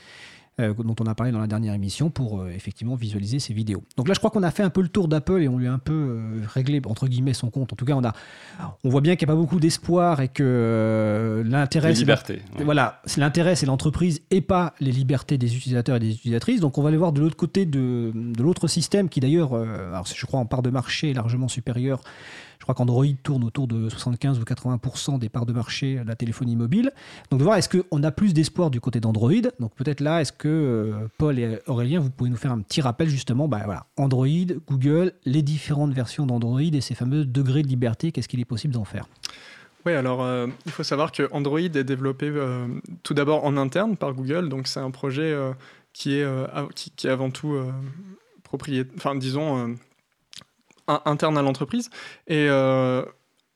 euh, dont on a parlé dans la dernière émission pour euh, effectivement visualiser ces vidéos. Donc là, je crois qu'on a fait un peu le tour d'Apple et on lui a un peu euh, réglé entre guillemets son compte. En tout cas, on a, on voit bien qu'il n'y a pas beaucoup d'espoir et que l'intérêt, c'est voilà, c'est l'intérêt, c'est l'entreprise et pas les libertés des utilisateurs et des utilisatrices. Donc on va aller voir de l'autre côté de, de l'autre système qui d'ailleurs, je crois en part de marché largement supérieur je crois qu'Android tourne autour de 75 ou 80% des parts de marché de la téléphonie mobile. Donc de voir, est-ce qu'on a plus d'espoir du côté d'Android? Donc peut-être là, est-ce que euh, Paul et Aurélien, vous pouvez nous faire un petit rappel justement, bah, voilà, Android, Google, les différentes versions d'Android et ces fameux degrés de liberté, qu'est-ce qu'il est possible d'en faire? Oui, alors euh, il faut savoir que Android est développé euh, tout d'abord en interne par Google, donc c'est un projet qui, est, qui, qui, est avant tout propriétaire, enfin disons interne à l'entreprise. Et euh,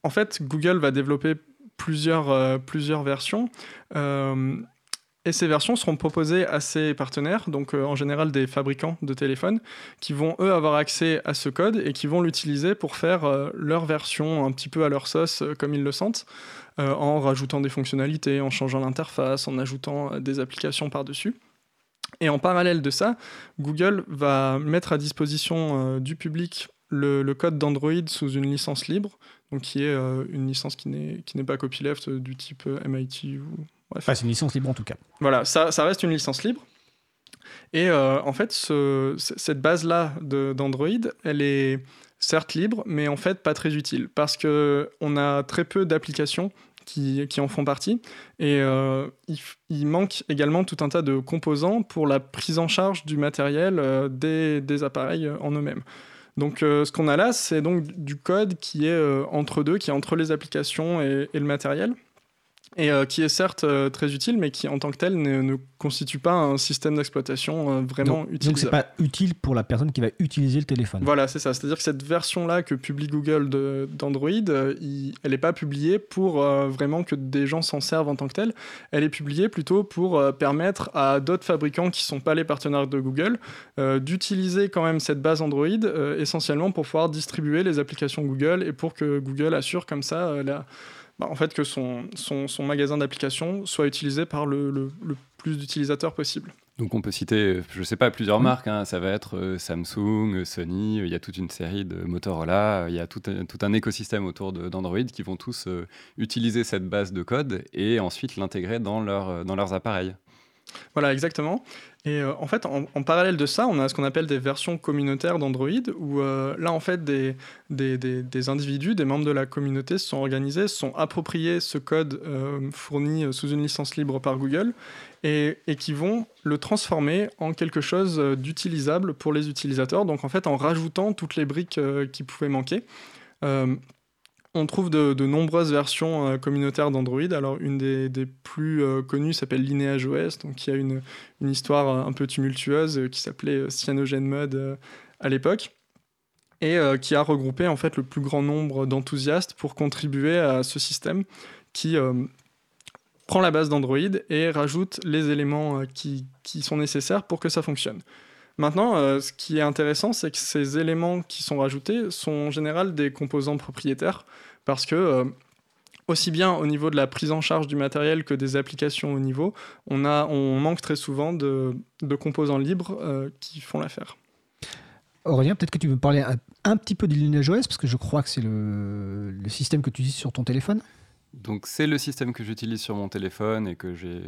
en fait, Google va développer plusieurs, euh, plusieurs versions. Euh, et ces versions seront proposées à ses partenaires, donc en général des fabricants de téléphones, qui vont eux avoir accès à ce code et qui vont l'utiliser pour faire leur version un petit peu à leur sauce, comme ils le sentent, en rajoutant des fonctionnalités, en changeant l'interface, en ajoutant des applications par-dessus. Et en parallèle de ça, Google va mettre à disposition du public le, code d'Android sous une licence libre, donc qui est euh, une licence qui n'est pas copyleft euh, du type euh, MIT ou bref. c'est une licence libre en tout cas. Voilà, ça, ça reste une licence libre. Et en fait, ce, cette base-là d'Android, elle est certes libre, mais en fait pas très utile parce que on a très peu d'applications qui, qui, en font partie. Et il, il, manque également tout un tas de composants pour la prise en charge du matériel des, des, appareils en eux-mêmes. Donc euh, ce qu'on a là, c'est donc du code qui est euh, entre deux, qui est entre les applications et le matériel et euh, qui est certes euh, très utile, mais qui en tant que tel ne, constitue pas un système d'exploitation euh, vraiment utile. Donc c'est pas utile pour la personne qui va utiliser le téléphone. Voilà, c'est ça. C'est-à-dire que cette version-là que publie Google d'Android, elle n'est pas publiée pour vraiment que des gens s'en servent en tant que tel. Elle est publiée plutôt pour permettre à d'autres fabricants qui ne sont pas les partenaires de Google d'utiliser quand même cette base Android essentiellement pour pouvoir distribuer les applications Google et pour que Google assure comme ça la bah, en fait, que son, son, magasin d'applications soit utilisé par le, le, plus d'utilisateurs possible. Donc on peut citer, je ne sais pas, plusieurs marques. Hein. Ça va être euh, Samsung, Sony, il y a toute une série de Motorola, il y a tout un, tout un écosystème autour d'Android qui vont tous euh, utiliser cette base de code et ensuite l'intégrer dans, leur, dans leurs appareils. Voilà, exactement. Et euh, en fait, en, parallèle de ça, on a ce qu'on appelle des versions communautaires d'Android, où euh, là, en fait, des, individus, des membres de la communauté se sont organisés, se sont appropriés ce code euh, fourni sous une licence libre par Google, et, et, qui vont le transformer en quelque chose d'utilisable pour les utilisateurs, donc en fait, en rajoutant toutes les briques qui pouvaient manquer on trouve de, nombreuses versions euh, communautaires d'Android. Alors, une des, plus euh, connues s'appelle Lineage OS, donc qui a une, histoire euh, un peu tumultueuse qui s'appelait CyanogenMod à l'époque et qui a regroupé en fait le plus grand nombre d'enthousiastes pour contribuer à ce système qui prend la base d'Android et rajoute les éléments qui, qui, sont nécessaires pour que ça fonctionne. Maintenant, ce qui est intéressant, c'est que ces éléments qui sont rajoutés sont en général des composants propriétaires parce que euh, aussi bien au niveau de la prise en charge du matériel que des applications au niveau, on, manque très souvent de, composants libres euh, qui font l'affaire. Aurélien, peut-être que tu veux parler un, petit peu de Lineage OS, parce que je crois que c'est le, le système que tu utilises sur ton téléphone? Donc c'est le système que j'utilise sur mon téléphone et que j'ai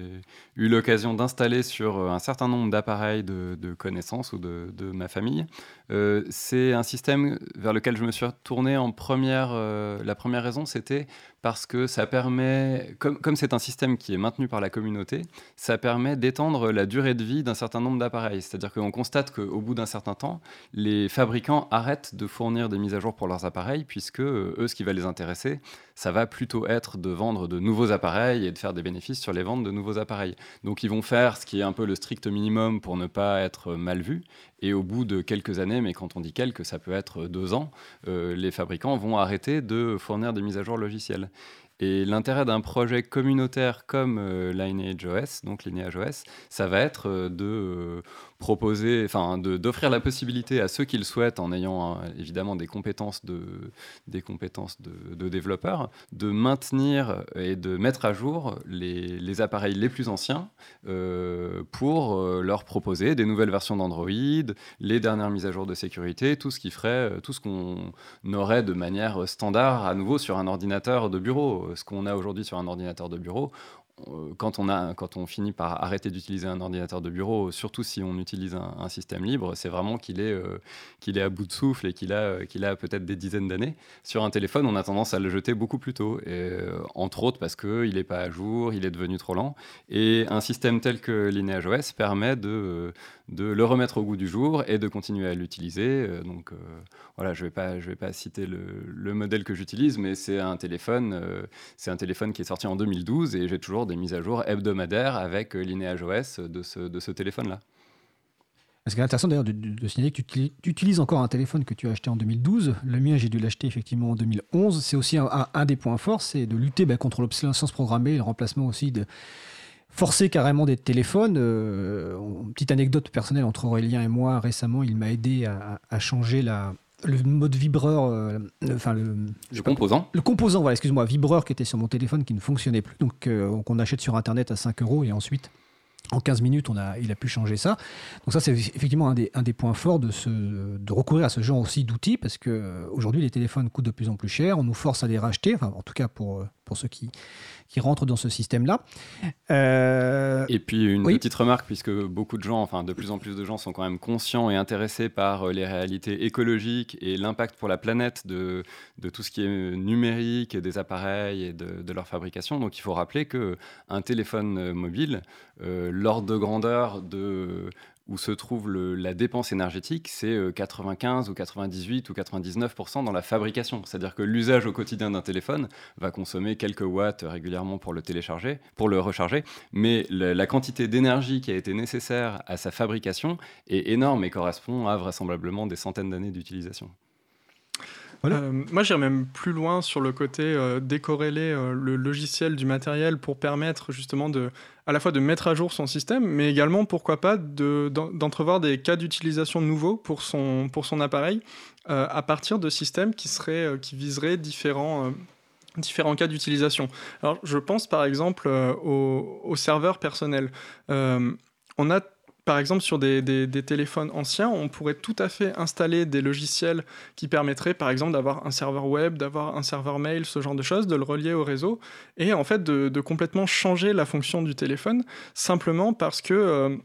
eu l'occasion d'installer sur euh, un certain nombre d'appareils de, connaissances ou de, ma famille. Euh, c'est un système vers lequel je me suis retourné en première. Euh, la première raison, c'était parce que ça permet, comme c'est un système qui est maintenu par la communauté, ça permet d'étendre la durée de vie d'un certain nombre d'appareils. C'est-à-dire qu'on constate qu'au bout d'un certain temps, les fabricants arrêtent de fournir des mises à jour pour leurs appareils, puisque eux, ce qui va les intéresser, ça va plutôt être de vendre de nouveaux appareils et de faire des bénéfices sur les ventes de nouveaux appareils. Donc ils vont faire ce qui est un peu le strict minimum pour ne pas être mal vu, et au bout de quelques années, mais quand on dit quelques, ça peut être deux ans, euh, les fabricants vont arrêter de fournir des mises à jour logicielles. Et l'intérêt d'un projet communautaire comme euh, Lineage OS, donc Lineage OS, ça va être euh, de proposer, enfin, d'offrir la possibilité à ceux qui le souhaitent, en ayant hein, évidemment des compétences de, des compétences de, développeurs, de maintenir et de mettre à jour les, les appareils les plus anciens euh, pour euh, leur proposer des nouvelles versions d'Android, les dernières mises à jour de sécurité, tout ce qui ferait, euh, tout ce qu'on aurait de manière standard à nouveau sur un ordinateur de bureau. Ce qu'on a aujourd'hui sur un ordinateur de bureau, euh, quand on, a, quand on finit par arrêter d'utiliser un ordinateur de bureau, surtout si on utilise un, système libre, c'est vraiment qu'il est, euh, qu'il est à bout de souffle et qu'il a, euh, qu'il a peut-être des dizaines d'années. Sur un téléphone, on a tendance à le jeter beaucoup plus tôt, et, entre autres parce qu'il n'est pas à jour, il est devenu trop lent. Et un système tel que Lineage OS permet de, de le remettre au goût du jour et de continuer à l'utiliser. donc voilà, je ne vais, pas, vais pas citer le, le modèle que j'utilise, mais c'est un téléphone, c'est un téléphone qui est sorti en 2012 et j'ai toujours des mises à jour hebdomadaires avec euh, Lineage OS de ce, de ce téléphone-là. Ce qui est intéressant d'ailleurs de, signaler que tu, utilises encore un téléphone que tu as acheté en 2012. Le mien, j'ai dû l'acheter effectivement en 2011. C'est aussi un, des points forts, c'est de lutter bah, contre l'obsolescence programmée, le remplacement aussi de forcer carrément des téléphones. Euh, petite anecdote personnelle entre Aurélien et moi, récemment, il m'a aidé à, à changer la, le mode vibreur, euh, enfin le, le composant. le composant, voilà, excuse-moi, vibreur qui était sur mon téléphone qui ne fonctionnait plus, donc euh, qu'on achète sur internet à 5 euros et ensuite en 15 minutes, on a, il a pu changer ça. Donc ça, c'est effectivement un des, un des, points forts de, ce, de recourir à ce genre aussi d'outils, parce qu'aujourd'hui, les téléphones coûtent de plus en plus cher, on nous force à les racheter, enfin, en tout cas pour, pour ceux qui, qui rentrent dans ce système-là. Euh, et puis une petite remarque, puisque beaucoup de gens, enfin de plus en plus de gens sont quand même conscients et intéressés par euh, les réalités écologiques et l'impact pour la planète de, de, tout ce qui est numérique, des appareils et de, de leur fabrication. Donc il faut rappeler qu'un téléphone euh, mobile, l'ordre de grandeur de où se trouve la dépense énergétique, c'est 95 euh, ou 98 ou 99% dans la fabrication. C'est-à-dire que l'usage au quotidien d'un téléphone va consommer quelques watts régulièrement pour le télécharger, pour le recharger, mais la, quantité d'énergie qui a été nécessaire à sa fabrication est énorme et correspond à vraisemblablement des centaines d'années d'utilisation. Euh, moi, j'irais même plus loin sur le côté euh, décorréler le logiciel du matériel pour permettre justement à la fois de mettre à jour son système, mais également, pourquoi pas, d'entrevoir des cas d'utilisation nouveaux pour son, appareil euh, à partir de systèmes qui, seraient, euh, viseraient différents, euh, cas d'utilisation. Alors, je pense par exemple aux, aux, serveurs personnels. on a par exemple, sur des, téléphones anciens, on pourrait tout à fait installer des logiciels qui permettraient, par exemple, d'avoir un serveur web, d'avoir un serveur mail, ce genre de choses, de le relier au réseau, et en fait de, complètement changer la fonction du téléphone, simplement parce que euh,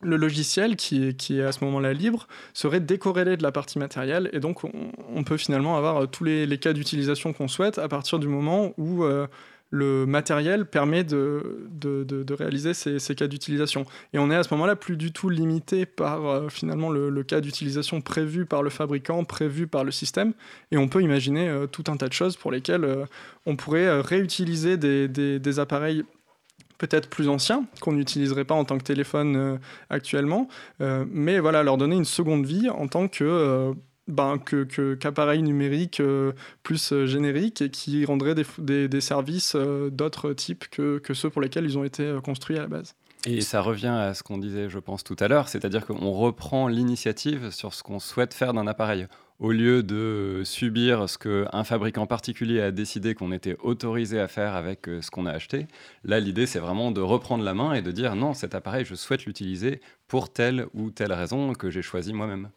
le logiciel, qui est, à ce moment-là libre, serait décorrélé de la partie matérielle, et donc on, peut finalement avoir tous les, cas d'utilisation qu'on souhaite à partir du moment où... Euh, le matériel permet de, de, réaliser ces, cas d'utilisation. Et on est à ce moment-là plus du tout limité par euh, finalement le, cas d'utilisation prévu par le fabricant, prévu par le système. Et on peut imaginer euh, tout un tas de choses pour lesquelles euh, on pourrait réutiliser des, des, appareils peut-être plus anciens, qu'on n'utiliserait pas en tant que téléphone actuellement, mais voilà, leur donner une seconde vie en tant que ben, que, qu'appareils numériques euh, plus euh, génériques et qui rendraient des, des, services euh, d'autres types que, que, ceux pour lesquels ils ont été construits à la base. Et ça revient à ce qu'on disait, je pense, tout à l'heure, c'est-à-dire qu'on reprend l'initiative sur ce qu'on souhaite faire d'un appareil. Au lieu de subir ce qu'un fabricant particulier a décidé qu'on était autorisé à faire avec ce qu'on a acheté, là, l'idée, c'est vraiment de reprendre la main et de dire non, cet appareil, je souhaite l'utiliser pour telle ou telle raison que j'ai choisi moi-même.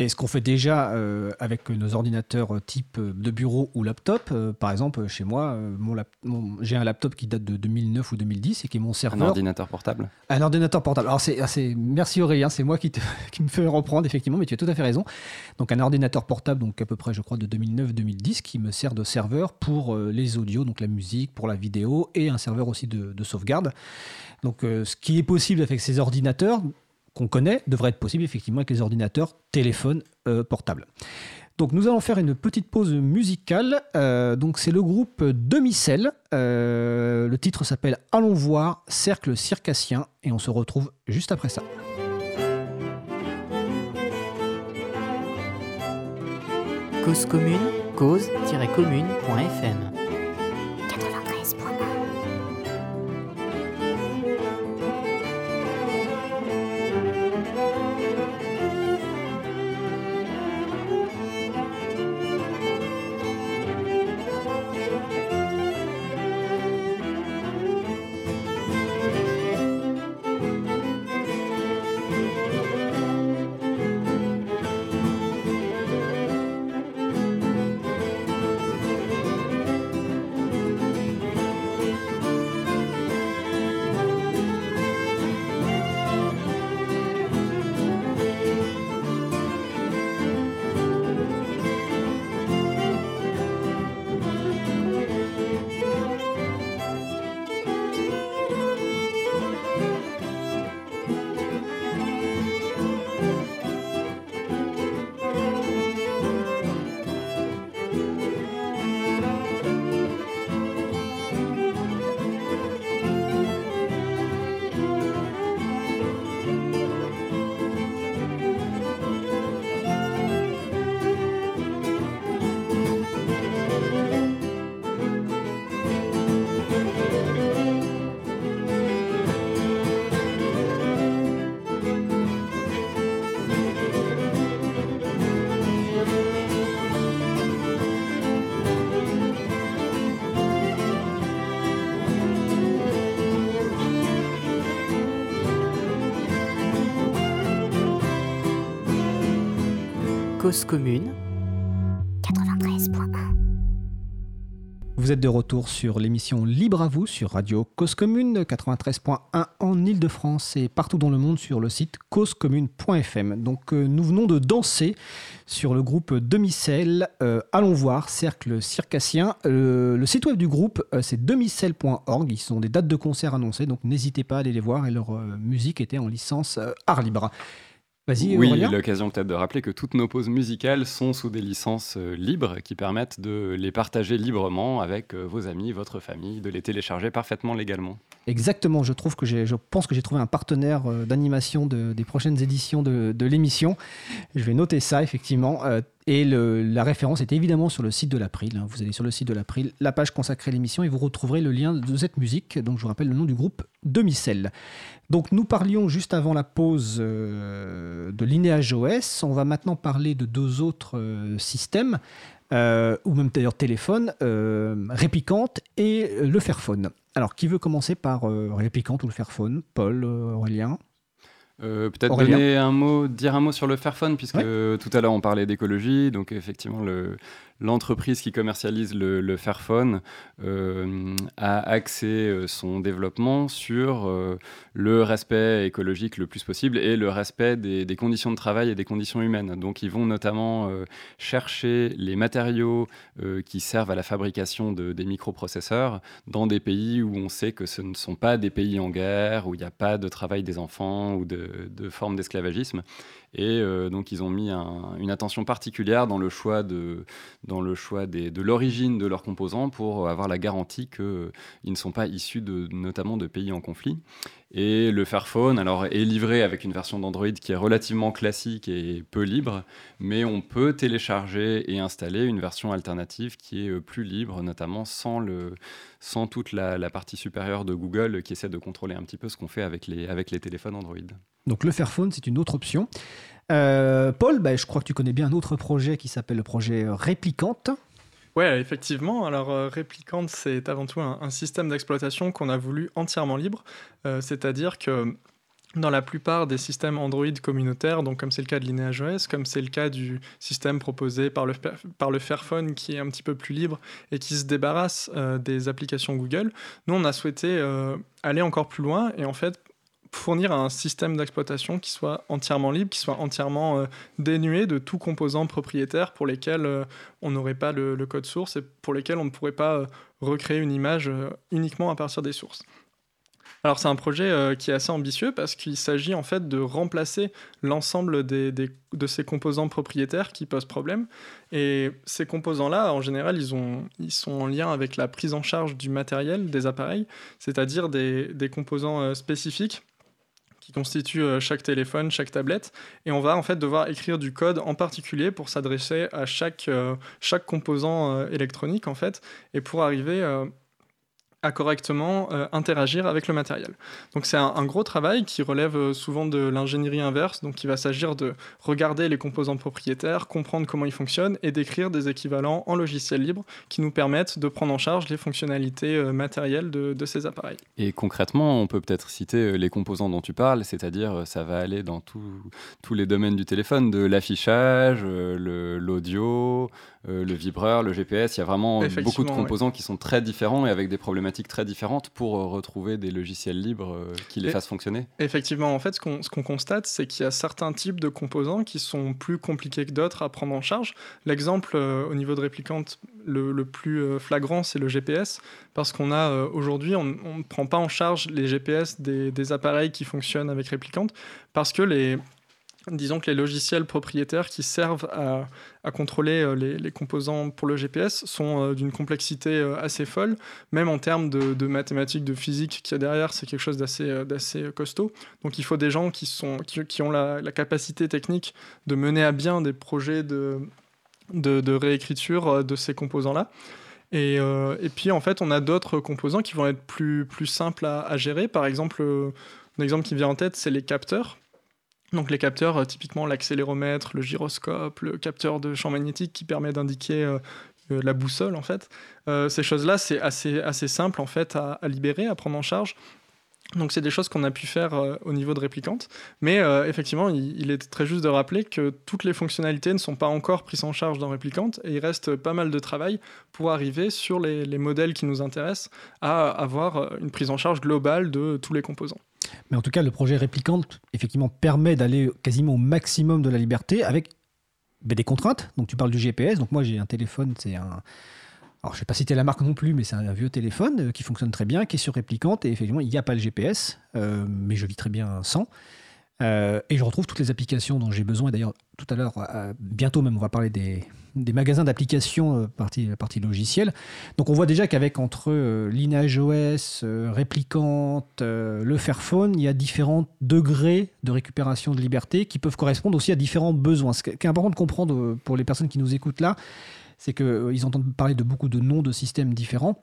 Et ce qu'on fait déjà euh, avec nos ordinateurs euh, type euh, de bureau ou laptop, par exemple, chez moi, mon j'ai un laptop qui date de 2009 ou 2010 et qui est mon serveur. Un ordinateur portable Un ordinateur portable. Alors, c'est, merci Aurélien, c'est moi qui, qui, me fais reprendre, effectivement, mais tu as tout à fait raison. Donc, un ordinateur portable, donc à peu près, je crois, de 2009-2010, qui me sert de serveur pour les audios, donc la musique, pour la vidéo, et un serveur aussi de, de sauvegarde. Donc, ce qui est possible avec ces ordinateurs, qu'on connaît devrait être possible effectivement avec les ordinateurs téléphones euh, portables. Donc nous allons faire une petite pause musicale. Euh, donc c'est le groupe Demicelle. Euh, le titre s'appelle Allons voir Cercle circassien et on se retrouve juste après ça. Cause commune, cause-commune.fm commune. 93.1 Vous êtes de retour sur l'émission Libre à vous sur Radio Cause Commune 93.1 en Ile-de-France et partout dans le monde sur le site causecommune.fm. Donc euh, nous venons de danser sur le groupe Demicelle. Euh, allons voir, Cercle Circassien. Euh, le site web du groupe, c'est demicelle.org. Ils sont des dates de concert annoncées, donc n'hésitez pas à aller les voir. Et leur musique était en licence art libre. Oui, l'occasion peut-être de rappeler que toutes nos pauses musicales sont sous des licences euh, libres qui permettent de les partager librement avec euh, vos amis, votre famille, de les télécharger parfaitement légalement. Exactement, je trouve que je pense que j'ai trouvé un partenaire euh, d'animation des prochaines éditions de, l'émission. Je vais noter ça effectivement. et la référence est évidemment sur le site de l'April. Hein. Vous allez sur le site de l'April, la page consacrée à l'émission, et vous retrouverez le lien de cette musique. Donc je vous rappelle le nom du groupe Demicelle. Donc nous parlions juste avant la pause euh, de Lineage OS. On va maintenant parler de deux autres euh, systèmes, euh, ou même d'ailleurs téléphone, Réplicante et le Fairphone. Alors qui veut commencer par Réplicante ou le Fairphone? Paul, Aurélien? Peut-être donner un mot, dire un mot sur le Fairphone, puisque tout à l'heure on parlait d'écologie, donc effectivement le, l'entreprise qui commercialise le, Fairphone euh, a axé euh, son développement sur euh, le respect écologique le plus possible et le respect des, conditions de travail et des conditions humaines. Donc ils vont notamment chercher les matériaux qui servent à la fabrication de, des microprocesseurs dans des pays où on sait que ce ne sont pas des pays en guerre, où il n'y a pas de travail des enfants ou de, de formes d'esclavagisme. Et euh, donc, ils ont mis une attention particulière dans le choix de, dans le choix de l'origine de leurs composants pour avoir la garantie qu'ils ne sont pas issus de, notamment de pays en conflit. Et le Fairphone alors, est livré avec une version d'Android qui est relativement classique et peu libre, mais on peut télécharger et installer une version alternative qui est euh, plus libre, notamment sans, le, sans toute la, partie supérieure de Google qui essaie de contrôler un petit peu ce qu'on fait avec les, avec les téléphones Android. Donc le Fairphone, c'est une autre option. Euh, Paul, bah, je crois que tu connais bien un autre projet qui s'appelle le projet Réplicante. Oui, effectivement. Alors, euh, Réplicante, c'est avant tout un, système d'exploitation qu'on a voulu entièrement libre. Euh, c'est-à-dire que dans la plupart des systèmes Android communautaires, donc comme c'est le cas de LineageOS, comme c'est le cas du système proposé par le, par le Fairphone qui est un petit peu plus libre et qui se débarrasse euh, des applications Google, nous on a souhaité euh, aller encore plus loin et en fait fournir un système d'exploitation qui soit entièrement libre, qui soit entièrement euh, dénué de tout composant propriétaire pour lesquels on n'aurait pas le, code source et pour lesquels on ne pourrait pas recréer une image uniquement à partir des sources. Alors c'est un projet euh, qui est assez ambitieux parce qu'il s'agit en fait de remplacer l'ensemble de ces composants propriétaires qui posent problème. Et ces composants-là, en général, ils, ont, ils sont en lien avec la prise en charge du matériel des appareils, c'est-à-dire des, des, composants euh, spécifiques qui constituent euh, chaque téléphone, chaque tablette, et on va en fait devoir écrire du code en particulier pour s'adresser à chaque, chaque composant électronique en fait, et pour arriver à correctement euh, interagir avec le matériel. Donc c'est un, gros travail qui relève euh, souvent de l'ingénierie inverse, donc il va s'agir de regarder les composants propriétaires, comprendre comment ils fonctionnent et d'écrire des équivalents en logiciel libre qui nous permettent de prendre en charge les fonctionnalités euh, matérielles de, ces appareils. Et concrètement, on peut peut-être citer les composants dont tu parles, c'est-à-dire ça va aller dans tous les domaines du téléphone, de l'affichage, l'audio, le vibreur, le GPS, il y a vraiment beaucoup de composants qui sont très différents et avec des problématiques très différentes pour euh, retrouver des logiciels libres euh, qui les fassent fonctionner Effectivement, en fait, ce qu'on constate, c'est qu'il y a certains types de composants qui sont plus compliqués que d'autres à prendre en charge. L'exemple euh, au niveau de réplicante le, plus flagrant, c'est le GPS, parce qu'on a aujourd'hui, on ne prend pas en charge les GPS des, des appareils qui fonctionnent avec réplicante, parce que les, disons que les logiciels propriétaires qui servent à, contrôler euh, les, composants pour le GPS sont euh, d'une complexité euh, assez folle, même en termes de, mathématiques, de physique qu'il y a derrière, c'est quelque chose d'assez costaud. Donc il faut des gens qui, sont, qui, ont la, capacité technique de mener à bien des projets de, de, réécriture de ces composants-là. Et, puis en fait, on a d'autres composants qui vont être plus, plus simples à, à gérer. Par exemple, un exemple qui vient en tête, c'est les capteurs. Donc les capteurs, euh, typiquement l'accéléromètre, le gyroscope, le capteur de champ magnétique qui permet d'indiquer euh, euh, la boussole en fait. ces choses-là, c'est assez, assez simple en fait à, libérer, à prendre en charge. Donc c'est des choses qu'on a pu faire au niveau de réplicante. Mais effectivement, il, est très juste de rappeler que toutes les fonctionnalités ne sont pas encore prises en charge dans réplicante et il reste pas mal de travail pour arriver sur les, les modèles qui nous intéressent à avoir une prise en charge globale de tous les composants. Mais en tout cas, le projet réplicante, effectivement, permet d'aller quasiment au maximum de la liberté avec ben, des contraintes. Donc, tu parles du GPS. Donc, moi, j'ai un téléphone, c'est un. Alors, je ne vais pas citer la marque non plus, mais c'est un vieux téléphone euh, qui fonctionne très bien, qui est sur réplicante. Et effectivement, il n'y a pas le GPS, euh, mais je vis très bien sans. Euh, et je retrouve toutes les applications dont j'ai besoin. D'ailleurs, tout à l'heure, bientôt même, on va parler des, magasins d'applications, euh, partie, partie logicielle. Donc on voit déjà qu'avec entre LineageOS, Réplicante, le Fairphone, il y a différents degrés de récupération de liberté qui peuvent correspondre aussi à différents besoins. Ce qui est important de comprendre pour les personnes qui nous écoutent là, c'est qu'ils entendent parler de beaucoup de noms de systèmes différents.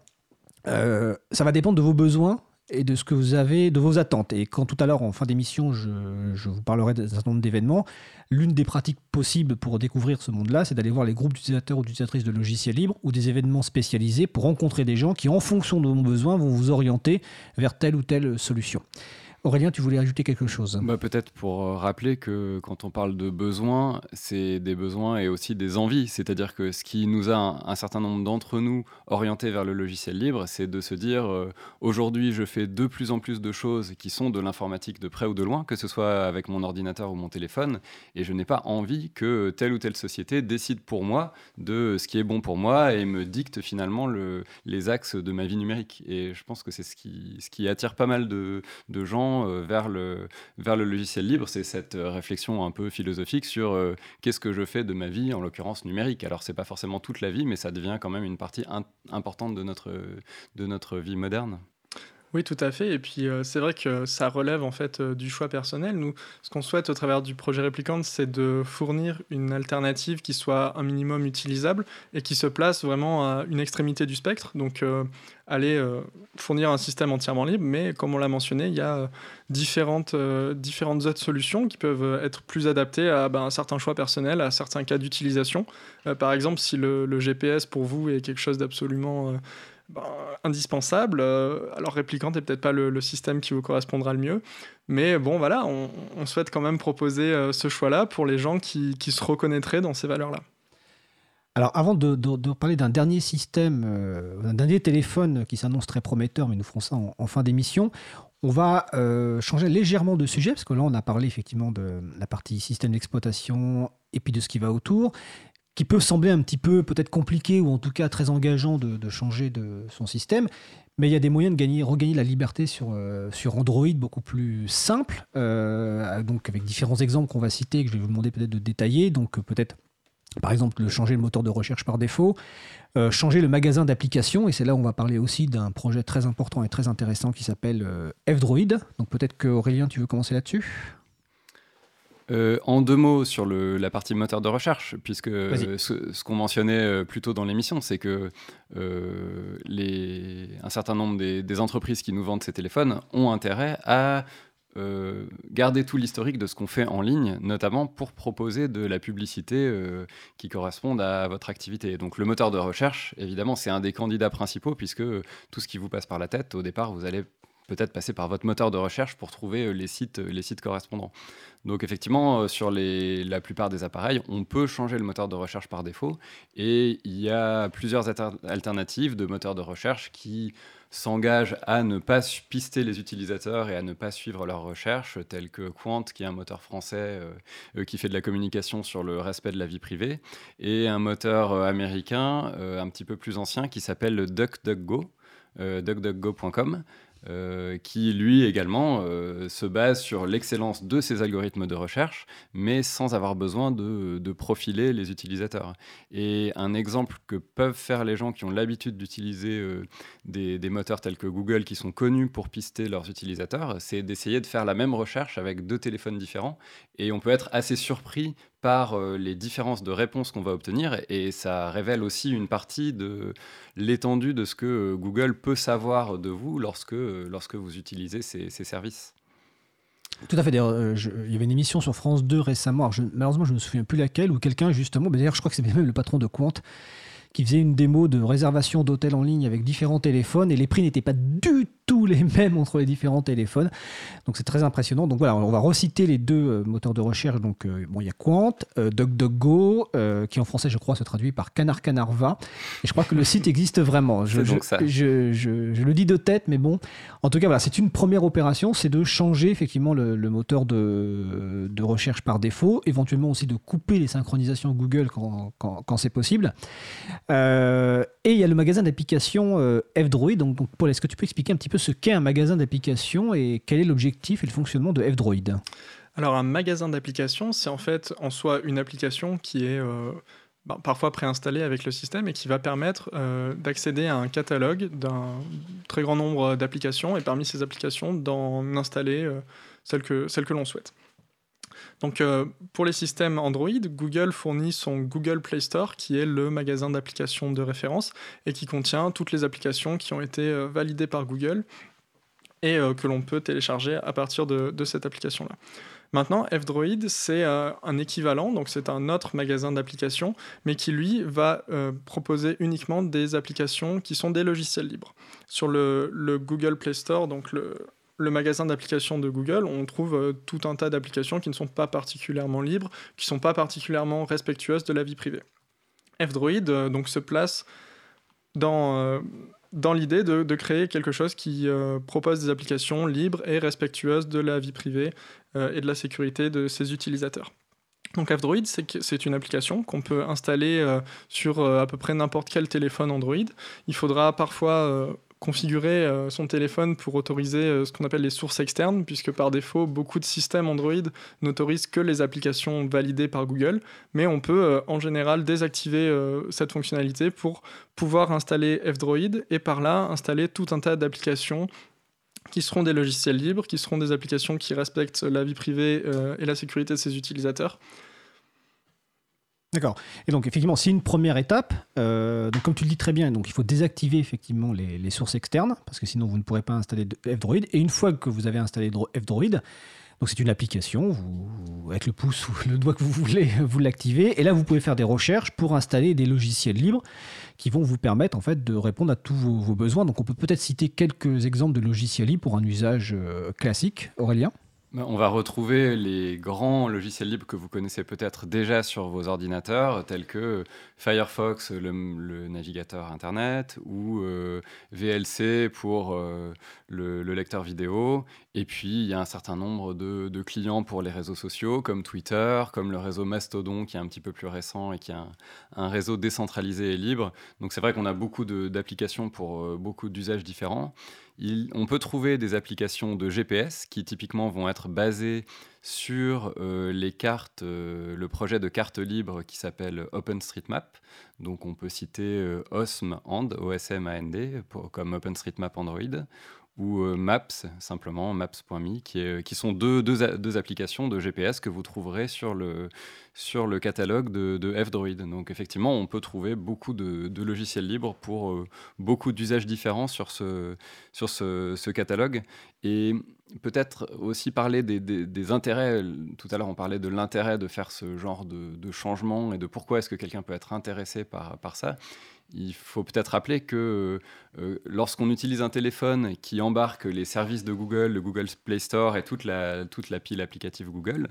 ça va dépendre de vos besoins et de ce que vous avez, de vos attentes. Et quand tout à l'heure, en fin d'émission, je, vous parlerai d'un certain nombre d'événements, l'une des pratiques possibles pour découvrir ce monde-là, c'est d'aller voir les groupes d'utilisateurs ou d'utilisatrices de logiciels libres ou des événements spécialisés pour rencontrer des gens qui, en fonction de vos besoins, vont vous orienter vers telle ou telle solution. Aurélien, tu voulais ajouter quelque chose? Bah, Peut-être pour euh, rappeler que quand on parle de besoins, c'est des besoins et aussi des envies. C'est-à-dire que ce qui nous a un, certain nombre d'entre nous orientés vers le logiciel libre, c'est de se dire euh, aujourd'hui je fais de plus en plus de choses qui sont de l'informatique de près ou de loin, que ce soit avec mon ordinateur ou mon téléphone, et je n'ai pas envie que telle ou telle société décide pour moi de ce qui est bon pour moi et me dicte finalement le, les axes de ma vie numérique. Et je pense que c'est ce qui, attire pas mal de gens euh, vers, le, vers le logiciel libre, c'est cette euh, réflexion un peu philosophique sur euh, qu'est-ce que je fais de ma vie, en l'occurrence numérique. Alors, c'est pas forcément toute la vie, mais ça devient quand même une partie importante de notre, de notre vie moderne. Oui, tout à fait. Et puis, c'est vrai que ça relève en fait du choix personnel. Nous, ce qu'on souhaite au travers du projet Réplicante, c'est de fournir une alternative qui soit un minimum utilisable et qui se place vraiment à une extrémité du spectre. Donc, aller euh, fournir un système entièrement libre, mais comme on l'a mentionné, il y a euh, différentes, euh, différentes autres solutions qui peuvent être plus adaptées à ben, un certain choix personnel, à certains cas d'utilisation. par exemple, si le, GPS pour vous est quelque chose d'absolument ben, indispensable. alors Replicant n'est peut-être pas le, système qui vous correspondra le mieux, mais bon voilà, on, souhaite quand même proposer ce choix-là pour les gens qui, se reconnaîtraient dans ces valeurs-là. Alors avant de, parler d'un dernier système, d'un dernier téléphone qui s'annonce très prometteur, mais nous ferons ça en fin d'émission, on va euh, changer légèrement de sujet, parce que là, on a parlé effectivement de la partie système d'exploitation et puis de ce qui va autour, qui peut sembler un petit peu peut-être compliqué ou en tout cas très engageant de, changer de son système. Mais il y a des moyens de gagner, regagner la liberté sur, euh, Android beaucoup plus simple, euh, donc avec différents exemples qu'on va citer, que je vais vous demander peut-être de détailler. Donc peut-être par exemple, le changer le moteur de recherche par défaut, euh, changer le magasin d'applications, et c'est là où on va parler aussi d'un projet très important et très intéressant qui s'appelle euh, F-Droid. Donc peut-être que Aurélien, tu veux commencer là-dessus? Euh, en deux mots sur la partie moteur de recherche, puisque ce, qu'on mentionnait plus tôt dans l'émission, c'est que les, un certain nombre des, entreprises qui nous vendent ces téléphones ont intérêt à euh, garder tout l'historique de ce qu'on fait en ligne, notamment pour proposer de la publicité euh, qui corresponde à votre activité. Donc le moteur de recherche, évidemment, c'est un des candidats principaux, puisque tout ce qui vous passe par la tête, au départ, vous allez peut-être passer par votre moteur de recherche pour trouver euh, les sites, les sites correspondants. Donc effectivement, sur les, la plupart des appareils, on peut changer le moteur de recherche par défaut, et il y a plusieurs alternatives de moteurs de recherche qui s'engage à ne pas pister les utilisateurs et à ne pas suivre leurs recherches, tels que Quant, qui est un moteur français euh, euh, qui fait de la communication sur le respect de la vie privée, et un moteur euh, américain un petit peu plus ancien qui s'appelle DuckDuckGo, duckduckgo.com, euh, qui lui également euh, se base sur l'excellence de ses algorithmes de recherche, mais sans avoir besoin de, profiler les utilisateurs. Et un exemple que peuvent faire les gens qui ont l'habitude d'utiliser euh, des, des, moteurs tels que Google, qui sont connus pour pister leurs utilisateurs, c'est d'essayer de faire la même recherche avec deux téléphones différents. Et on peut être assez surpris par euh, les différences de réponses qu'on va obtenir et ça révèle aussi une partie de l'étendue de ce que euh, Google peut savoir de vous lorsque, euh, lorsque vous utilisez ces, services. Tout à fait. D'ailleurs, il y avait une émission sur France 2 récemment. malheureusement, je ne me souviens plus laquelle, où quelqu'un, justement, d'ailleurs, je crois que c'est même le patron de Quant, qui faisait une démo de réservation d'hôtel en ligne avec différents téléphones et les prix n'étaient pas du tous les mêmes entre les différents téléphones. Donc c'est très impressionnant. Donc voilà, on va reciter les deux euh, moteurs de recherche. Donc euh, bon, il y a Quant, euh, DuckDuckGo, qui en français je crois se traduit par Canard Canarva. Et je crois que le site existe vraiment. Je, le dis de tête, mais bon. En tout cas, voilà, c'est une première opération, c'est de changer effectivement le, moteur de, de, recherche par défaut, éventuellement aussi de couper les synchronisations Google quand, quand, quand c'est possible. Et il y a le magasin d'applications F-Droid. Donc, Paul, est-ce que tu peux expliquer un petit peu ce qu'est un magasin d'applications et quel est l'objectif et le fonctionnement de F-Droid? Alors un magasin d'applications, c'est en fait en soi une application qui est euh, bah, parfois préinstallée avec le système et qui va permettre euh, d'accéder à un catalogue d'un très grand nombre d'applications et parmi ces applications d'en installer euh, celles que l'on souhaite. Donc euh, pour les systèmes Android, Google fournit son Google Play Store qui est le magasin d'applications de référence et qui contient toutes les applications qui ont été euh, validées par Google et euh, que l'on peut télécharger à partir de, cette application-là. Maintenant, F-Droid, c'est un équivalent, donc c'est un autre magasin d'applications, mais qui lui va proposer uniquement des applications qui sont des logiciels libres. Sur le, le Google Play Store, donc le, le magasin d'applications de Google, on trouve euh, tout un tas d'applications qui ne sont pas particulièrement libres, qui ne sont pas particulièrement respectueuses de la vie privée. F-Droid euh, donc se place dans, euh, dans l'idée de, créer quelque chose qui propose des applications libres et respectueuses de la vie privée et de la sécurité de ses utilisateurs. Donc F-Droid, c'est une application qu'on peut installer sur à peu près n'importe quel téléphone Android. Il faudra parfois configurer euh, son téléphone pour autoriser euh, ce qu'on appelle les sources externes, puisque par défaut, beaucoup de systèmes Android n'autorisent que les applications validées par Google, mais on peut euh, en général désactiver cette fonctionnalité pour pouvoir installer F-Droid et par là installer tout un tas d'applications qui seront des logiciels libres, qui seront des applications qui respectent la vie privée et la sécurité de ses utilisateurs. D'accord. Et donc effectivement, c'est une première étape. Euh, comme tu le dis très bien, donc il faut désactiver effectivement les, sources externes parce que sinon vous ne pourrez pas installer F-Droid. Et une fois que vous avez installé F-Droid, Donc c'est une application, avec le pouce ou le doigt que vous voulez, vous l'activez. Et là, vous pouvez faire des recherches pour installer des logiciels libres qui vont vous permettre en fait de répondre à tous vos, besoins. Donc on peut peut-être citer quelques exemples de logiciels libres pour un usage euh, classique. Aurélien? On va retrouver les grands logiciels libres que vous connaissez peut-être déjà sur vos ordinateurs, tels que Firefox, le, navigateur Internet, ou euh, VLC pour euh, le, lecteur vidéo. Et puis, il y a un certain nombre de, clients pour les réseaux sociaux, comme Twitter, comme le réseau Mastodon, qui est un petit peu plus récent et qui est un, réseau décentralisé et libre. Donc, c'est vrai qu'on a beaucoup d'applications pour euh, beaucoup d'usages différents on peut trouver des applications de GPS qui typiquement vont être basées sur euh, les cartes, euh, le projet de carte libre qui s'appelle OpenStreetMap. Donc on peut citer euh, OSM and, OSM comme OpenStreetMap Android, ou Maps, simplement, maps.me, qui, qui sont deux, deux, applications de GPS que vous trouverez sur le, sur le catalogue de, de F-Droid. Donc effectivement, on peut trouver beaucoup de, logiciels libres pour euh, beaucoup d'usages différents sur ce, sur ce, catalogue. Et peut-être aussi parler des, intérêts. Tout à l'heure, on parlait de l'intérêt de faire ce genre de, changement et de pourquoi est-ce que quelqu'un peut être intéressé par, par ça. Il faut peut-être rappeler que euh, lorsqu'on utilise un téléphone qui embarque les services de Google, le Google Play Store et toute la, toute la pile applicative Google,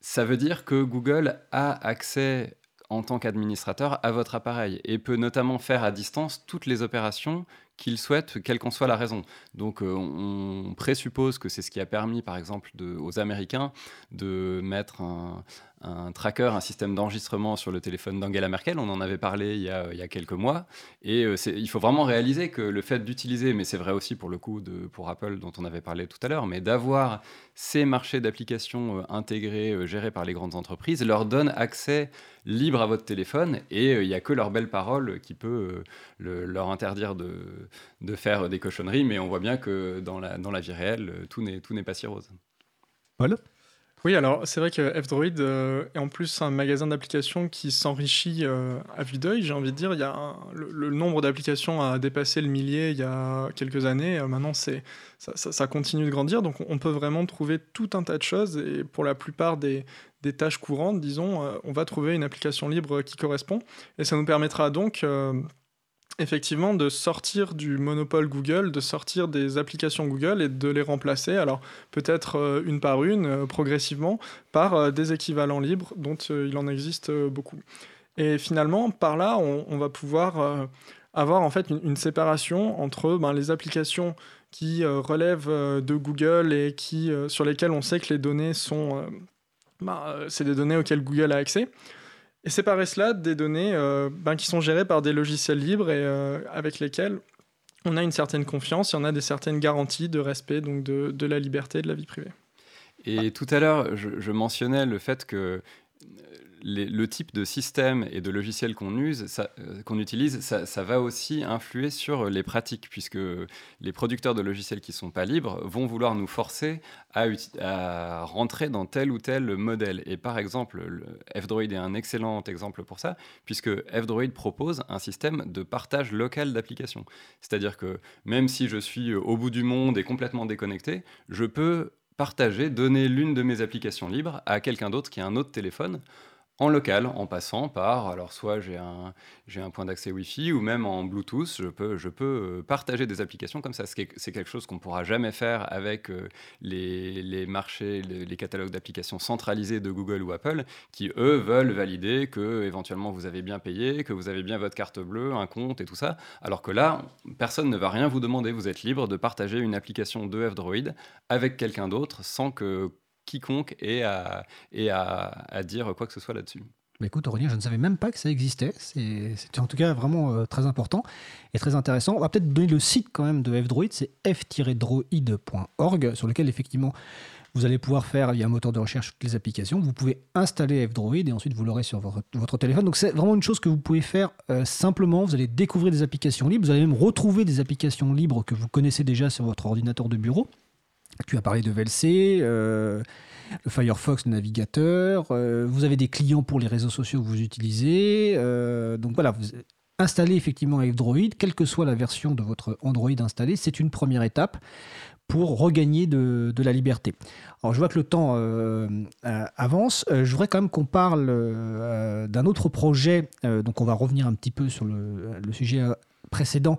ça veut dire que Google a accès en tant qu'administrateur à votre appareil et peut notamment faire à distance toutes les opérations qu'il souhaite, quelle qu'en soit la raison. Donc euh, on présuppose que c'est ce qui a permis, par exemple, aux Américains de mettre un, un tracker, un système d'enregistrement sur le téléphone d'Angela Merkel. On en avait parlé il y a, quelques mois. Et euh, il faut vraiment réaliser que le fait d'utiliser, mais c'est vrai aussi pour le coup de, pour Apple dont on avait parlé tout à l'heure, mais d'avoir ces marchés d'applications euh, intégrés, euh, gérés par les grandes entreprises, leur donne accès libre à votre téléphone et il n'y a que leur belle parole qui peut leur interdire de, de, faire des cochonneries. Mais on voit bien que dans la, dans la vie réelle, tout n'est pas si rose. Paul? Oui, alors c'est vrai que F-Droid euh, est en plus un magasin d'applications qui s'enrichit euh, à vue d'œil, j'ai envie de dire. Il y a le, nombre d'applications a dépassé le millier il y a quelques années. Euh, maintenant, c'est, ça, continue de grandir. Donc on peut vraiment trouver tout un tas de choses. Et pour la plupart des, des tâches courantes, disons, on va trouver une application libre qui correspond. Et ça nous permettra donc effectivement de sortir du monopole Google, de sortir des applications Google et de les remplacer, alors peut-être euh, une par une, euh, progressivement, par euh, des équivalents libres dont il en existe beaucoup. Et finalement, par là, on, va pouvoir avoir en fait une, séparation entre ben, les applications qui relèvent de Google et qui, sur lesquelles on sait que les données sont... Ben, c'est des données auxquelles Google a accès et séparer cela des données euh, ben, qui sont gérées par des logiciels libres et euh, avec lesquels on a une certaine confiance et on a des certaines garanties de respect donc de, de la liberté et de la vie privée. Et tout à l'heure, je, je, mentionnais le fait que le type de système et de logiciel qu'on use, euh, qu'on utilise, ça, va aussi influer sur les pratiques, puisque les producteurs de logiciels qui sont pas libres vont vouloir nous forcer à, rentrer dans tel ou tel modèle. Et par exemple, F-Droid est un excellent exemple pour ça, puisque F-Droid propose un système de partage local d'applications. C'est-à-dire que même si je suis au bout du monde et complètement déconnecté, je peux partager, donner l'une de mes applications libres à quelqu'un d'autre qui a un autre téléphone en local, en passant par, alors soit j'ai un, un point d'accès Wi-Fi ou même en Bluetooth, je peux, je peux euh, partager des applications comme ça. C'est quelque chose qu'on ne pourra jamais faire avec euh, les, les, marchés, les, catalogues d'applications centralisés de Google ou Apple, qui eux veulent valider que éventuellement vous avez bien payé, que vous avez bien votre carte bleue, un compte et tout ça. Alors que là, personne ne va rien vous demander. Vous êtes libre de partager une application de F-Droid avec quelqu'un d'autre sans que quiconque ait à, dire quoi que ce soit là-dessus. Écoute Aurélien, je ne savais même pas que ça existait. C'était en tout cas vraiment euh, très important et très intéressant. On va peut-être donner le site quand même de F-Droid, c'est f-droid.org, sur lequel effectivement vous allez pouvoir faire, il y a un moteur de recherche, toutes les applications. Vous pouvez installer F-Droid et ensuite vous l'aurez sur votre, téléphone. Donc c'est vraiment une chose que vous pouvez faire euh, simplement. Vous allez découvrir des applications libres. Vous allez même retrouver des applications libres que vous connaissez déjà sur votre ordinateur de bureau. Tu as parlé de VLC, euh, le Firefox, le navigateur. Euh, vous avez des clients pour les réseaux sociaux que vous utilisez. Euh, donc voilà, vous installez effectivement F-Droid, quelle que soit la version de votre Android installée. C'est une première étape pour regagner de, la liberté. Alors je vois que le temps avance. je voudrais quand même qu'on parle d'un autre projet, donc on va revenir un petit peu sur le sujet précédent,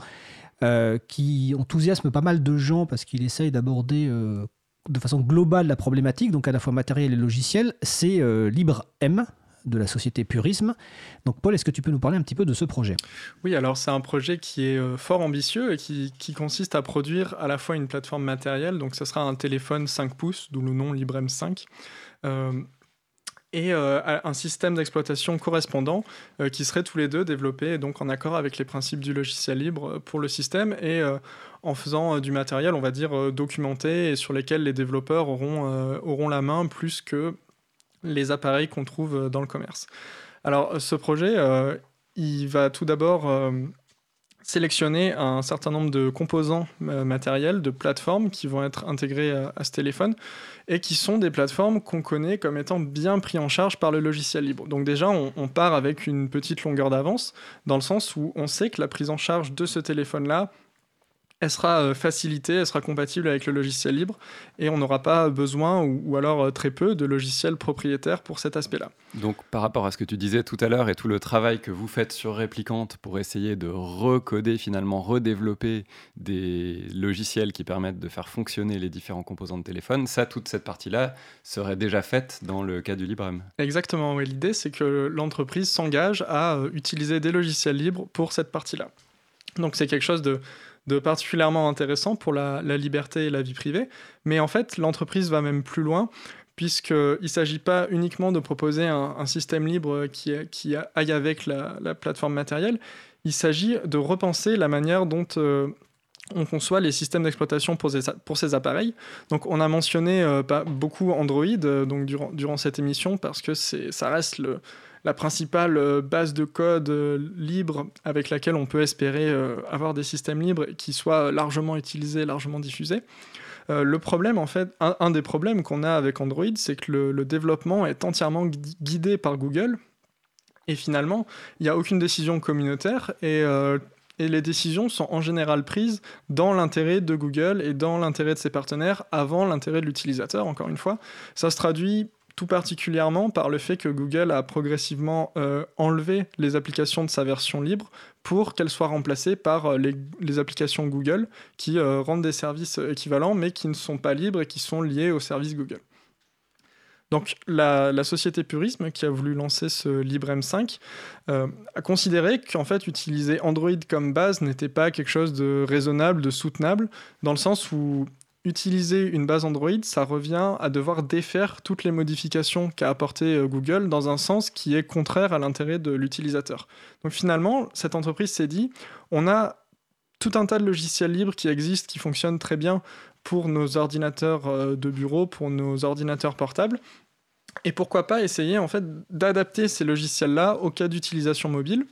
qui enthousiasme pas mal de gens parce qu'il essaye d'aborder de façon globale la problématique, donc à la fois matériel et logiciel, c'est LibreM, de la société Purisme. Donc Paul, est-ce que tu peux nous parler un petit peu de ce projet? Oui, alors c'est un projet qui est euh, fort ambitieux et qui, consiste à produire à la fois une plateforme matérielle, donc ce sera un téléphone 5 pouces, d'où le nom Librem 5. Euh, et euh, un système d'exploitation correspondant qui serait tous les deux développés donc en accord avec les principes du logiciel libre pour le système et en faisant du matériel, on va dire, documenté et sur lesquels les développeurs auront, auront la main plus que les appareils qu'on trouve euh, dans le commerce. Alors ce projet, euh, il va tout d'abord euh, sélectionner un certain nombre de composants matériels, de plateformes qui vont être intégrées à, ce téléphone et qui sont des plateformes qu'on connaît comme étant bien pris en charge par le logiciel libre. Donc déjà, on, on part avec une petite longueur d'avance dans le sens où on sait que la prise en charge de ce téléphone-là elle sera euh, facilitée, elle sera compatible avec le logiciel libre et on n'aura pas besoin ou, alors euh, très peu de logiciels propriétaires pour cet aspect-là. Donc par rapport à ce que tu disais tout à l'heure et tout le travail que vous faites sur Réplicante pour essayer de recoder finalement, redévelopper des logiciels qui permettent de faire fonctionner les différents composants de téléphone, ça, toute cette partie-là serait déjà faite dans le cas du LibreM. Exactement, oui. l'idée c'est que l'entreprise s'engage à euh, utiliser des logiciels libres pour cette partie-là. Donc c'est quelque chose de de particulièrement intéressant pour la, liberté et la vie privée. Mais en fait, l'entreprise va même plus loin, puisqu'il ne s'agit pas uniquement de proposer un, système libre qui, qui, aille avec la, plateforme matérielle, il s'agit de repenser la manière dont... Euh, on conçoit les systèmes d'exploitation pour, ces appareils. Donc, on a mentionné euh, beaucoup Android euh, donc durant, durant, cette émission parce que ça reste le, la principale euh, base de code euh, libre avec laquelle on peut espérer euh, avoir des systèmes libres qui soient largement utilisés, largement diffusés. le problème, en fait, un, des problèmes qu'on a avec Android, c'est que le, développement est entièrement guidé par Google. Et finalement, il n'y a aucune décision communautaire et, et, les décisions sont en général prises dans l'intérêt de Google et dans l'intérêt de ses partenaires avant l'intérêt de l'utilisateur, encore une fois. Ça se traduit tout particulièrement par le fait que Google a progressivement euh, enlevé les applications de sa version libre pour qu'elles soient remplacées par euh, les, applications Google qui euh, rendent des services équivalents mais qui ne sont pas libres et qui sont liés au service Google. Donc la, société Purisme qui a voulu lancer ce LibreM5 a considéré qu'en fait utiliser Android comme base n'était pas quelque chose de raisonnable, de soutenable, dans le sens où utiliser une base Android, ça revient à devoir défaire toutes les modifications qu'a apporté euh, Google dans un sens qui est contraire à l'intérêt de l'utilisateur. Donc finalement, cette entreprise s'est dit, on a tout un tas de logiciels libres qui existent, qui fonctionnent très bien pour nos ordinateurs euh, de bureau, pour nos ordinateurs portables. Et pourquoi pas essayer en fait d'adapter ces logiciels-là au cas d'utilisation mobile.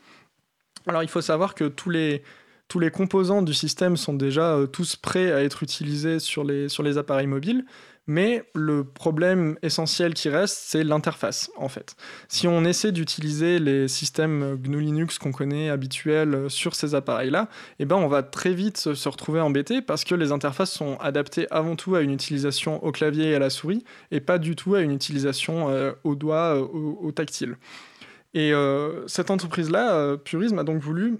Alors il faut savoir que tous les tous les composants du système sont déjà euh, tous prêts à être utilisés sur les, sur les appareils mobiles, mais le problème essentiel qui reste, c'est l'interface, en fait. Si on essaie d'utiliser les systèmes GNU Linux qu'on connaît habituels euh, sur ces appareils-là, eh ben on va très vite se retrouver embêté parce que les interfaces sont adaptées avant tout à une utilisation au clavier et à la souris, et pas du tout à une utilisation euh, au doigt, au, tactile. Et cette entreprise-là, Purisme, a donc voulu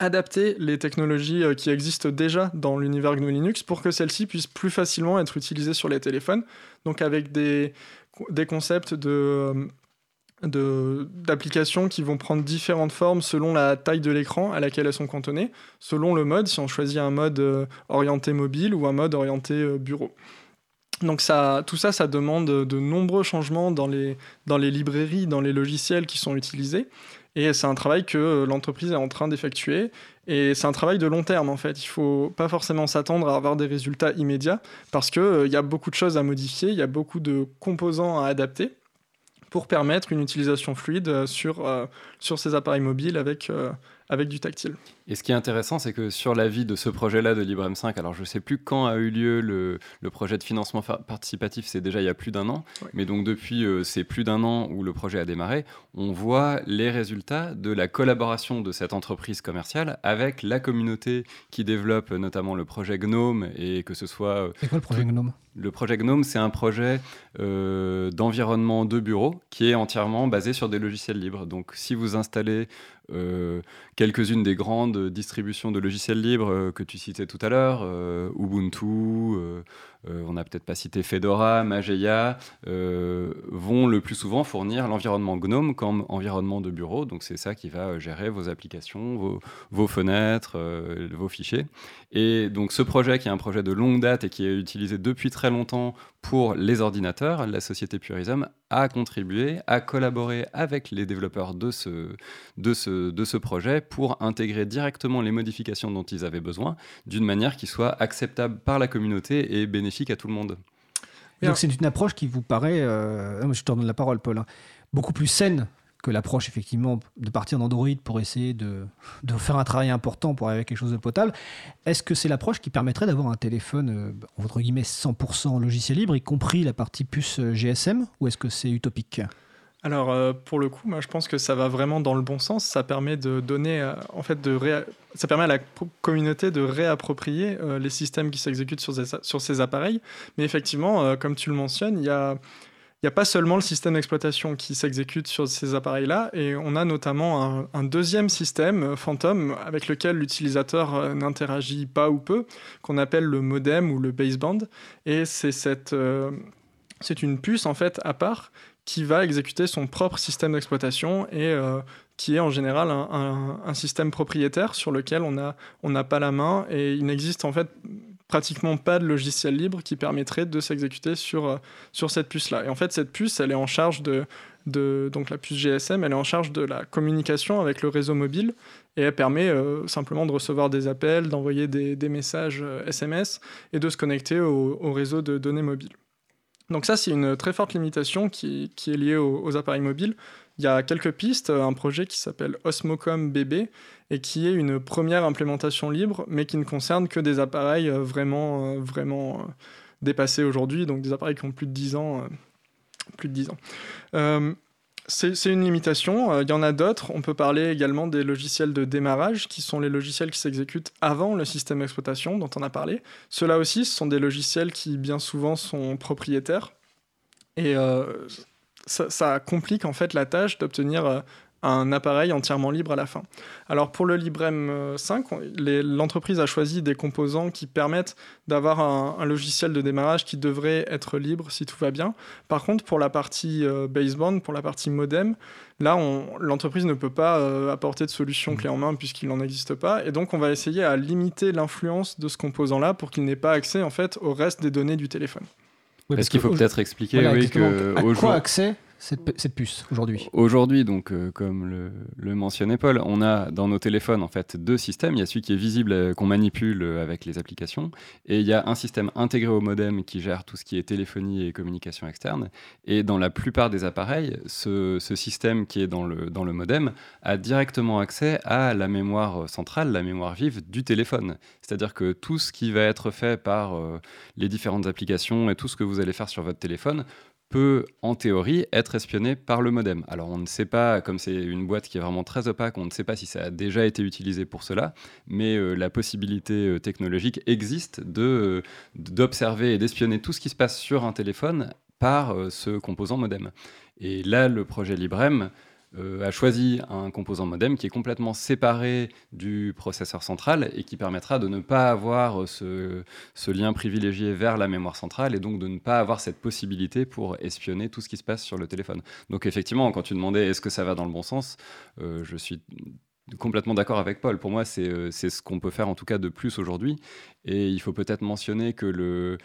adapter les technologies euh, qui existent déjà dans l'univers GNU Linux pour que celles-ci puissent plus facilement être utilisées sur les téléphones. Donc avec des, concepts euh, d'applications qui vont prendre différentes formes selon la taille de l'écran à laquelle elles sont cantonnées, selon le mode, si on choisit un mode euh, orienté mobile ou un mode orienté bureau. Donc tout ça, ça demande de nombreux changements dans les librairies, dans les logiciels qui sont utilisés. Et c'est un travail que euh, l'entreprise est en train d'effectuer. Et c'est un travail de long terme, en fait. Il ne faut pas forcément s'attendre à avoir des résultats immédiats parce qu'il euh, y a beaucoup de choses à modifier, il y a beaucoup de composants à adapter pour permettre une utilisation fluide euh, sur, sur ces appareils mobiles avec, avec du tactile. Et ce qui est intéressant, c'est que sur la vie de ce projet-là de Librem 5, alors je ne sais plus quand a eu lieu le, le projet de financement participatif, c'est déjà il y a plus d'un an, mais donc depuis euh, ces plus d'un an où le projet a démarré, on voit les résultats de la collaboration de cette entreprise commerciale avec la communauté qui développe notamment le projet Gnome et que ce soit... Euh, c'est quoi le projet Gnome? Le projet Gnome, c'est un projet euh, d'environnement de bureau qui est entièrement basé sur des logiciels libres. Donc, si vous installez euh, quelques-unes des grandes distributions de logiciels libres euh, que tu citais tout à l'heure, euh, on n'a peut-être pas cité Fedora, Mageia, vont le plus souvent fournir l'environnement GNOME comme environnement de bureau. Donc c'est ça qui va gérer vos applications, vos, fenêtres, vos fichiers. Et donc ce projet qui est un projet de longue date et qui est utilisé depuis très longtemps pour les ordinateurs, la société Purism a contribué, a collaboré avec les développeurs de ce, de ce, de ce projet pour intégrer directement les modifications dont ils avaient besoin d'une manière qui soit acceptable par la communauté et bénéfique à tout le monde. Donc c'est une approche qui vous paraît, euh, je te redonne la parole Paul, hein, beaucoup plus saine que l'approche effectivement de partir d'Android pour essayer de, de, faire un travail important pour arriver à quelque chose de potable. Est-ce que c'est l'approche qui permettrait d'avoir un téléphone euh, entre guillemets 100% logiciel libre, y compris la partie puce euh, GSM, ou est-ce que c'est utopique? Alors euh, pour le coup, moi je pense que ça va vraiment dans le bon sens. Ça permet de donner, en fait, de ça permet à la communauté de réapproprier les systèmes qui s'exécutent sur, ces appareils. Mais effectivement, comme tu le mentionnes, il y a n'y a pas seulement le système d'exploitation qui s'exécute sur ces appareils-là, et on a notamment un, deuxième système, euh, Phantom, avec lequel l'utilisateur euh, n'interagit pas ou peu, qu'on appelle le modem ou le baseband. Et c'est euh, c'est une puce en fait à part qui va exécuter son propre système d'exploitation et qui est en général un, système propriétaire sur lequel on n'a on pas la main et il n'existe en fait pratiquement pas de logiciel libre qui permettrait de s'exécuter sur, euh, sur cette puce-là. Et en fait, cette puce, elle est en charge de, de, donc la puce GSM, elle est en charge de la communication avec le réseau mobile et elle permet euh, simplement de recevoir des appels, d'envoyer des, des, messages SMS euh, et de se connecter au, au, réseau de données mobiles. Donc ça, c'est une très forte limitation qui, est liée aux, appareils mobiles. Il y a quelques pistes, un projet qui s'appelle Osmocom BB et qui est une première implémentation libre, mais qui ne concerne que des appareils euh, vraiment, euh, vraiment euh, dépassés aujourd'hui, donc des appareils qui ont plus de 10 ans. plus de 10 ans. C'est une limitation. Il y en a d'autres. On peut parler également des logiciels de démarrage, qui sont les logiciels qui s'exécutent avant le système d'exploitation dont on a parlé. Ceux-là aussi, ce sont des logiciels qui bien souvent sont propriétaires. Et ça, ça, complique en fait la tâche d'obtenir un appareil entièrement libre à la fin. Alors pour le Librem 5, l'entreprise a choisi des composants qui permettent d'avoir un, logiciel de démarrage qui devrait être libre si tout va bien. Par contre, pour la partie euh, baseband, pour la partie modem, là, l'entreprise ne peut pas euh, apporter de solution clé en main puisqu'il n'en existe pas. Et donc, on va essayer à limiter l'influence de ce composant-là pour qu'il n'ait pas accès en fait au reste des données du téléphone. Est-ce qu'il faut peut-être expliquer oui, que à quoi accès cette, puce aujourd'hui Aujourd'hui, donc, euh, comme le, mentionnait Paul, on a dans nos téléphones en fait deux systèmes. Il y a celui qui est visible, euh, qu'on manipule euh, avec les applications, et il y a un système intégré au modem qui gère tout ce qui est téléphonie et communication externe. Et dans la plupart des appareils, ce, système qui est dans le, dans le modem a directement accès à la mémoire centrale, la mémoire vive du téléphone. C'est-à-dire que tout ce qui va être fait par les différentes applications et tout ce que vous allez faire sur votre téléphone peut, en théorie, être espionné par le modem. Alors on ne sait pas, comme c'est une boîte qui est vraiment très opaque, on ne sait pas si ça a déjà été utilisé pour cela, mais euh, la possibilité euh, technologique existe euh, d'observer et d'espionner tout ce qui se passe sur un téléphone par ce composant modem. Et là, le projet Librem euh, a choisi un composant modem qui est complètement séparé du processeur central et qui permettra de ne pas avoir ce, lien privilégié vers la mémoire centrale et donc de ne pas avoir cette possibilité pour espionner tout ce qui se passe sur le téléphone. Donc effectivement, quand tu demandais est-ce que ça va dans le bon sens, euh, je suis complètement d'accord avec Paul. Pour moi, c'est euh, ce qu'on peut faire en tout cas de plus aujourd'hui. Et il faut peut-être mentionner que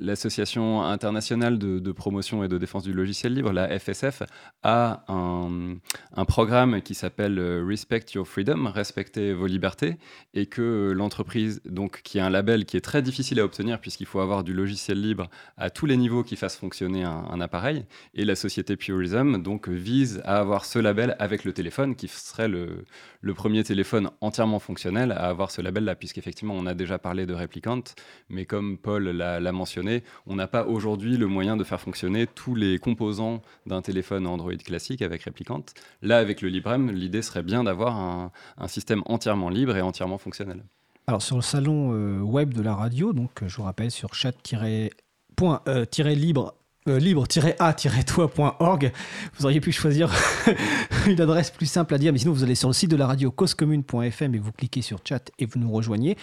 l'Association internationale de, promotion et de défense du logiciel libre, la FSF, a un, programme qui s'appelle Respect Your Freedom, respectez vos libertés, et que l'entreprise, donc qui a un label qui est très difficile à obtenir puisqu'il faut avoir du logiciel libre à tous les niveaux qui fassent fonctionner un, appareil, et la société Purism donc vise à avoir ce label avec le téléphone, qui serait le, le premier téléphone entièrement fonctionnel à avoir ce label-là, puisqu'effectivement on a déjà parlé de Replicant, mais comme Paul l'a mentionné, on n'a pas aujourd'hui le moyen de faire fonctionner tous les composants d'un téléphone Android classique avec Replicant. Là, avec le Librem, l'idée serait bien d'avoir un, système entièrement libre et entièrement fonctionnel. Alors sur le salon euh, web de la radio, donc je vous rappelle sur chat-libre euh, libre-a-toi.org. Vous auriez pu choisir une adresse plus simple à dire, mais sinon vous allez sur le site de la radio causecommune.fm et vous cliquez sur chat et vous nous rejoignez.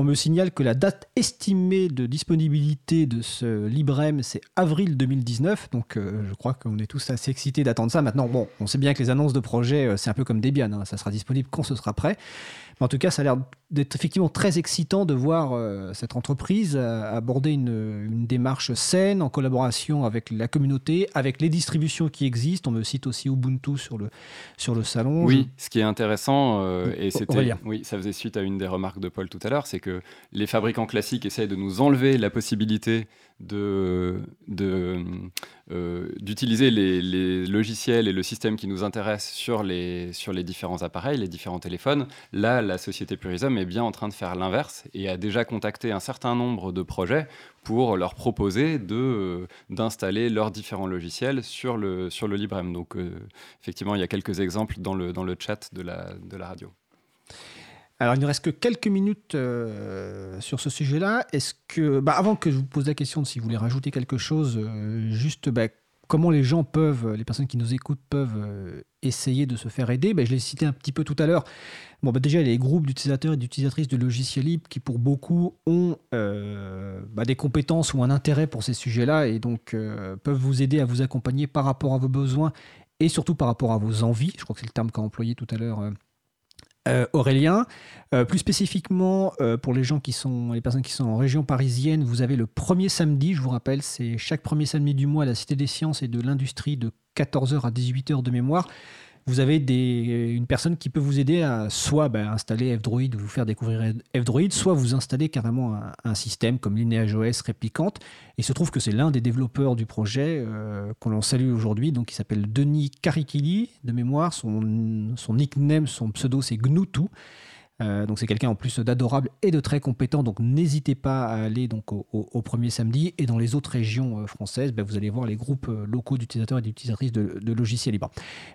On me signale que la date estimée de disponibilité de ce Librem, c'est avril 2019. Donc, euh, je crois qu'on est tous assez excités d'attendre ça. Maintenant, bon, on sait bien que les annonces de projets, euh, c'est un peu comme Debian. Hein. ça sera disponible quand ce sera prêt. Mais en tout cas, ça a l'air d'être effectivement très excitant de voir euh, cette entreprise aborder une, démarche saine en collaboration avec la communauté, avec les distributions qui existent. On me cite aussi Ubuntu sur le, sur le salon. Oui, ce qui est intéressant, et c'était, oui, ça faisait suite à une des remarques de Paul tout à l'heure, c'est que les fabricants classiques essayent de nous enlever la possibilité euh, d'utiliser les, logiciels et le système qui nous intéressent sur les, différents appareils, les différents téléphones. Là, la société Purism est bien en train de faire l'inverse et a déjà contacté un certain nombre de projets pour leur proposer d'installer leurs différents logiciels sur le, Librem. Donc, euh, effectivement, il y a quelques exemples dans le, chat de la radio. Alors, il ne reste que quelques minutes euh, sur ce sujet-là. Est-ce que, bah, avant que je vous pose la question si vous voulez rajouter quelque chose, euh, juste bah, comment les gens peuvent, les personnes qui nous écoutent peuvent euh, essayer de se faire aider? Bah, Je l'ai cité un petit peu tout à l'heure. Bon, bah, déjà, il y a les groupes d'utilisateurs et d'utilisatrices de logiciels libres qui, pour beaucoup, ont des compétences ou un intérêt pour ces sujets-là et donc peuvent vous aider à vous accompagner par rapport à vos besoins et surtout par rapport à vos envies. Je crois que c'est le terme qu'a employé tout à l'heure euh, Aurélien. Euh, plus spécifiquement, euh, pour les les personnes qui sont en région parisienne, vous avez le premier samedi, je vous rappelle, c'est chaque premier samedi du mois à la Cité des Sciences et de l'Industrie de 14h à 18h de mémoire vous avez une personne qui peut vous aider à soit ben, installer F-Droid ou vous faire découvrir F-Droid, soit vous installer carrément un, système comme LineageOS réplicante. Il se trouve que c'est l'un des développeurs du projet euh, qu'on salue aujourd'hui, donc il s'appelle Denis Karikili de mémoire. Son, son nickname, son pseudo, c'est Gnutu. Euh, donc c'est quelqu'un en plus d'adorable et de très compétent. Donc n'hésitez pas à aller donc au, premier samedi et dans les autres régions euh, françaises, ben, vous allez voir les groupes euh, locaux d'utilisateurs et d'utilisatrices de, de, logiciels libres.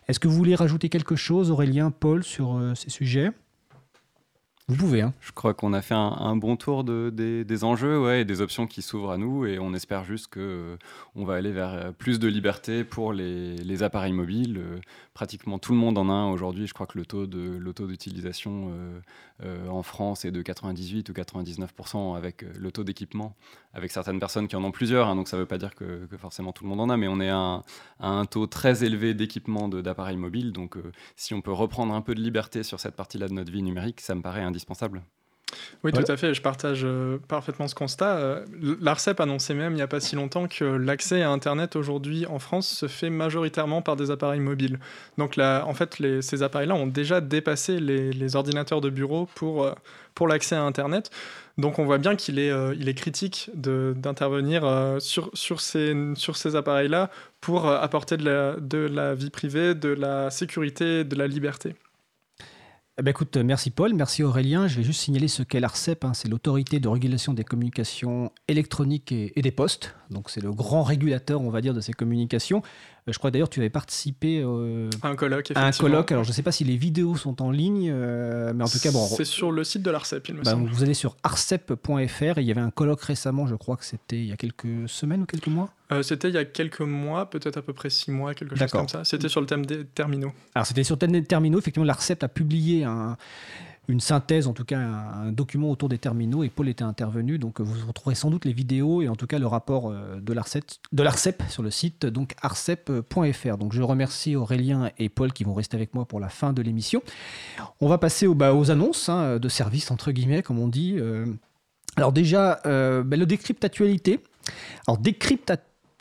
Est-ce que vous voulez rajouter quelque chose, Aurélien, Paul, sur ces sujets? Vous pouvez. Hein. Je crois qu'on a fait un, bon tour de, des, enjeux ouais, et des options qui s'ouvrent à nous et on espère juste qu'on euh, va aller vers euh, plus de liberté pour les, appareils mobiles. Euh, pratiquement tout le monde en a un aujourd'hui. Je crois que le taux d'utilisation en France est de 98 ou 99% avec le taux d'équipement, avec certaines personnes qui en ont plusieurs. Hein, donc ça ne veut pas dire que, forcément tout le monde en a, mais on est à un, taux très élevé d'équipement d'appareils mobiles. Donc si on peut reprendre un peu de liberté sur cette partie-là de notre vie numérique, ça me paraît indispensable. Oui, tout à fait. Je partage euh, parfaitement ce constat. Euh, L'ARCEP annonçait même il n'y a pas si longtemps que l'accès à Internet aujourd'hui en France se fait majoritairement par des appareils mobiles. Donc là, en fait, les, ces appareils-là ont déjà dépassé les, ordinateurs de bureau pour, euh, pour l'accès à Internet. Donc on voit bien qu'il est, il est critique d'intervenir sur, sur ces, sur ces appareils-là pour apporter de la, de la vie privée, de la sécurité, de la liberté. Eh ben merci Paul, merci Aurélien. Je vais juste signaler ce qu'est l'ARCEP, hein. c'est l'autorité de régulation des communications électroniques et, des postes. Donc c'est le grand régulateur, on va dire, de ces communications. Euh, je crois d'ailleurs que tu avais participé euh, à un colloque. À un colloque. Alors je ne sais pas si les vidéos sont en ligne, euh, mais en tout cas bon. C'est sur le site de l'Arcep, il me bah, semble. Vous allez sur arcep.fr et il y avait un colloque récemment, je crois que c'était il y a quelques semaines ou quelques mois. c'était il y a quelques mois, peut-être à peu près six mois, quelque chose comme ça. C'était sur le thème des terminaux. Alors c'était sur le thème des terminaux. Effectivement, l'Arcep a publié un une synthèse, en tout cas un, document autour des terminaux, et Paul était intervenu, donc vous retrouverez sans doute les vidéos et en tout cas le rapport euh, de l'ARCEP sur le site donc arcep.fr. Donc je remercie Aurélien et Paul qui vont rester avec moi pour la fin de l'émission. On va passer aux, bah, aux annonces hein, de service, entre guillemets, comme on dit. Euh. alors déjà, euh, bah, le décrypte actualité. Alors décrypte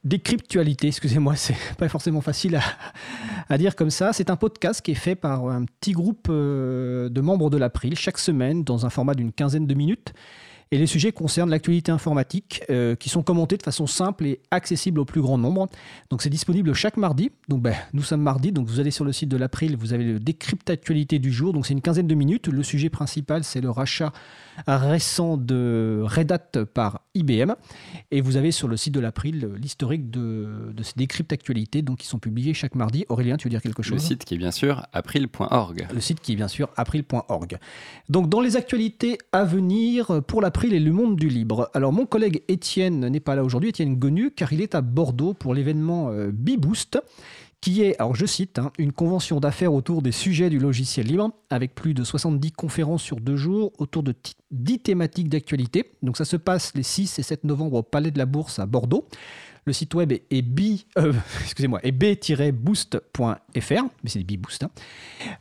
Décryptualité, excusez-moi, c'est pas forcément facile à, dire comme ça. C'est un podcast qui est fait par un petit groupe euh, de membres de l'April chaque semaine dans un format d'une quinzaine de minutes. Et les sujets concernent l'actualité informatique, euh, qui sont commentés de façon simple et accessible au plus grand nombre. Donc c'est disponible chaque mardi. Donc ben, nous sommes mardi, donc vous allez sur le site de l'April, vous avez le décrypte actualité du jour. Donc c'est une quinzaine de minutes. Le sujet principal, c'est le rachat récent de Red Hat par IBM. Et vous avez sur le site de l'April l'historique de, ces décryptes actualités donc, qui sont publiés chaque mardi. Aurélien, tu veux dire quelque chose? Le site qui est bien sûr april.org. Le site qui est bien sûr april.org. Donc dans les actualités à venir pour l'April et le monde du libre. Alors mon collègue Étienne n'est pas là aujourd'hui, Étienne Gonu, car il est à Bordeaux pour l'événement euh, Beboost qui est, alors je cite, hein, une convention d'affaires autour des sujets du logiciel libre, avec plus de 70 conférences sur deux jours autour de 10 thématiques d'actualité. Donc ça se passe les 6 et 7 novembre au Palais de la Bourse à Bordeaux. Le site web est, euh, excusez-moi, b-boost.fr, mais c'est des B-Boost. Hein.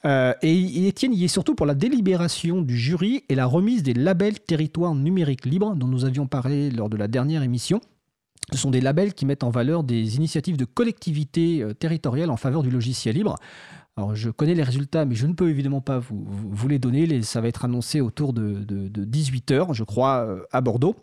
Euh, et Étienne y est surtout pour la délibération du jury et la remise des labels territoires numériques libres dont nous avions parlé lors de la dernière émission. Ce sont des labels qui mettent en valeur des initiatives de collectivités euh, territoriales en faveur du logiciel libre. Alors, je connais les résultats, mais je ne peux évidemment pas vous, les donner. ça va être annoncé autour de, 18h, je crois, à Bordeaux.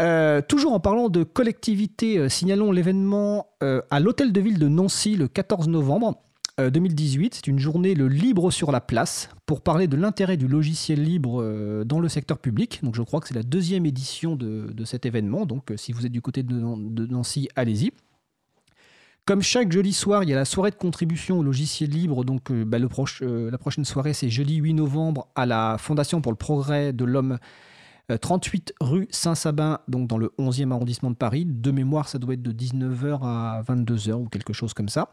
Euh, toujours en parlant de collectivité, signalons l'événement à l'Hôtel de Ville de Nancy le 14 novembre. 2018. Euh, c'est une journée le libre sur la place pour parler de l'intérêt du logiciel libre euh, dans le secteur public. Donc je crois que c'est la deuxième édition de, cet événement. Donc euh, si vous êtes du côté de, Nancy, allez-y. Comme chaque jeudi soir, il y a la soirée de contribution au logiciel libre. Donc bah, la prochaine soirée, c'est jeudi 8 novembre à la Fondation pour le progrès de l'homme. 38 rue Saint-Sabin, donc dans le 11e arrondissement de Paris. De mémoire, ça doit être de 19h à 22h ou quelque chose comme ça.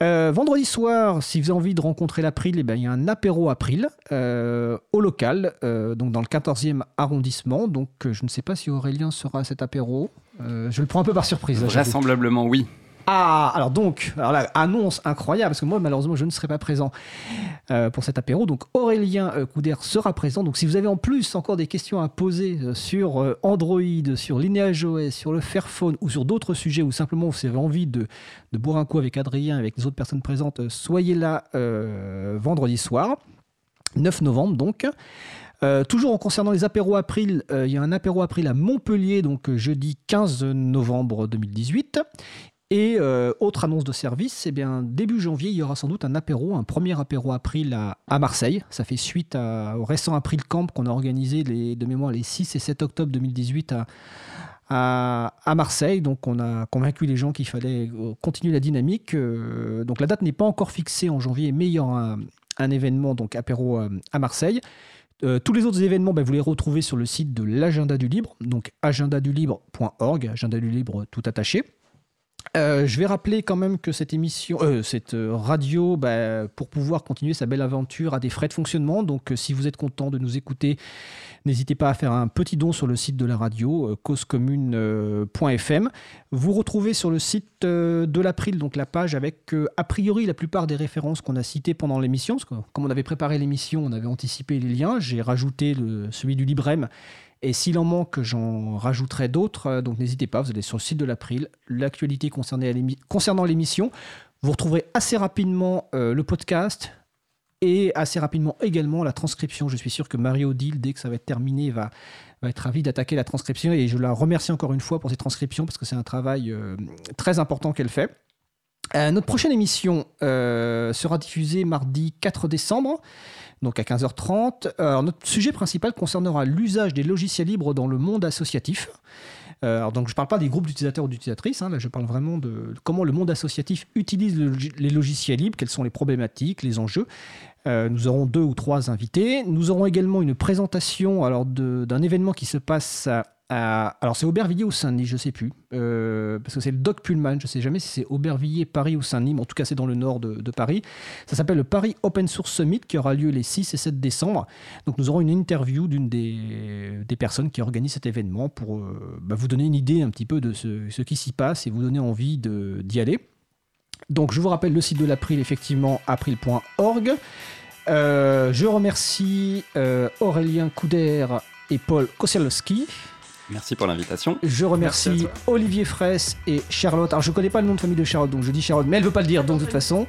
Euh, vendredi soir, si vous avez envie de rencontrer l'April, eh ben, il y a un apéro April euh, au local, euh, donc dans le 14e arrondissement. Donc je ne sais pas si Aurélien sera à cet apéro. je le prends un peu par surprise. Vraisemblablement oui. Ah, alors donc, annonce incroyable, parce que moi, malheureusement, je ne serai pas présent euh, pour cet apéro. Donc, Aurélien euh, Couder sera présent. Donc, si vous avez en plus encore des questions à poser euh, sur Android, sur Lineage OS, sur le Fairphone ou sur d'autres sujets, ou simplement vous avez envie de, de boire un coup avec Adrien, avec les autres personnes présentes, soyez là vendredi soir, 9 novembre donc. toujours en concernant les apéros April, il y a un apéro April à Montpellier, donc jeudi 15 novembre 2018. Et euh, autre annonce de service, eh bien, début janvier, il y aura sans doute un apéro, un premier apéro April à, à Marseille. Ça fait suite au récent April Camp qu'on a organisé de mémoire les 6 et 7 octobre 2018 à, à, Marseille. Donc on a convaincu les gens qu'il fallait euh, continuer la dynamique. Euh, donc la date n'est pas encore fixée en janvier, mais il y aura un, événement, donc apéro à Marseille. tous les autres événements, ben, vous les retrouvez sur le site de l'agenda du libre, donc agendadulibre.org, agenda du libre tout attaché. Euh, je vais rappeler quand même que cette émission, euh, cette euh, radio, bah, pour pouvoir continuer sa belle aventure, a des frais de fonctionnement. Donc, si vous êtes content de nous écouter, n'hésitez pas à faire un petit don sur le site de la radio, causecommune.fm. Vous retrouvez sur le site de l'April, donc la page avec a priori la plupart des références qu'on a citées pendant l'émission. comme on avait préparé l'émission, on avait anticipé les liens. J'ai rajouté celui du Librem et s'il en manque, j'en rajouterai d'autres. Euh, donc n'hésitez pas, vous allez sur le site de l'April, l'actualité concernant l'émission. Vous retrouverez assez rapidement euh, le podcast et assez rapidement également la transcription. Je suis sûr que Marie-Odile, dès que ça va être terminé, va, va être ravie d'attaquer la transcription. Et je la remercie encore une fois pour cette transcription parce que c'est un travail euh, très important qu'elle fait. Notre prochaine émission sera diffusée mardi 4 décembre donc à 15h30. Alors, notre sujet principal concernera l'usage des logiciels libres dans le monde associatif. Euh, donc je ne parle pas des groupes d'utilisateurs ou d'utilisatrices, hein, là je parle vraiment de comment le monde associatif utilise les logiciels libres, quelles sont les problématiques, les enjeux. Euh, nous aurons deux ou trois invités. Nous aurons également une présentation d'un événement qui se passe alors c'est Aubervilliers ou Saint-Denis, je sais plus, euh, parce que c'est le Doc Pullman, je sais jamais si c'est Aubervilliers, Paris ou Saint-Denis, mais en tout cas c'est dans le nord de, Paris. Ça s'appelle le Paris Open Source Summit qui aura lieu les 6 et 7 décembre. Donc nous aurons une interview d'une des, personnes qui organisent cet événement pour euh, bah, vous donner une idée un petit peu de ce, ce qui s'y passe et vous donner envie d'y aller. Donc je vous rappelle le site de l'April, effectivement, april.org. Euh, je remercie Aurélien Couder et Paul Kosielski Merci pour l'invitation. Je remercie Olivier Fraisse et Charlotte. Alors je ne connais pas le nom de famille de Charlotte, donc je dis Charlotte, mais elle veut pas le dire, donc de toute façon,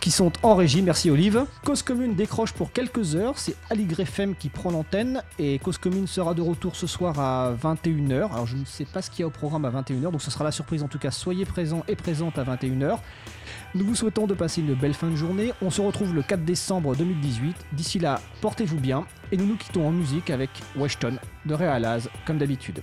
qui sont en régie. Merci Olive. Cause Commune décroche pour quelques heures. C'est FM qui prend l'antenne et Cause Commune sera de retour ce soir à 21h. Alors je ne sais pas ce qu'il y a au programme à 21h, donc ce sera la surprise en tout cas. Soyez présents et présentes à 21h. Nous vous souhaitons de passer une belle fin de journée. On se retrouve le 4 décembre 2018. D'ici là, portez-vous bien et nous nous quittons en musique avec Washington de Realaz comme d'habitude.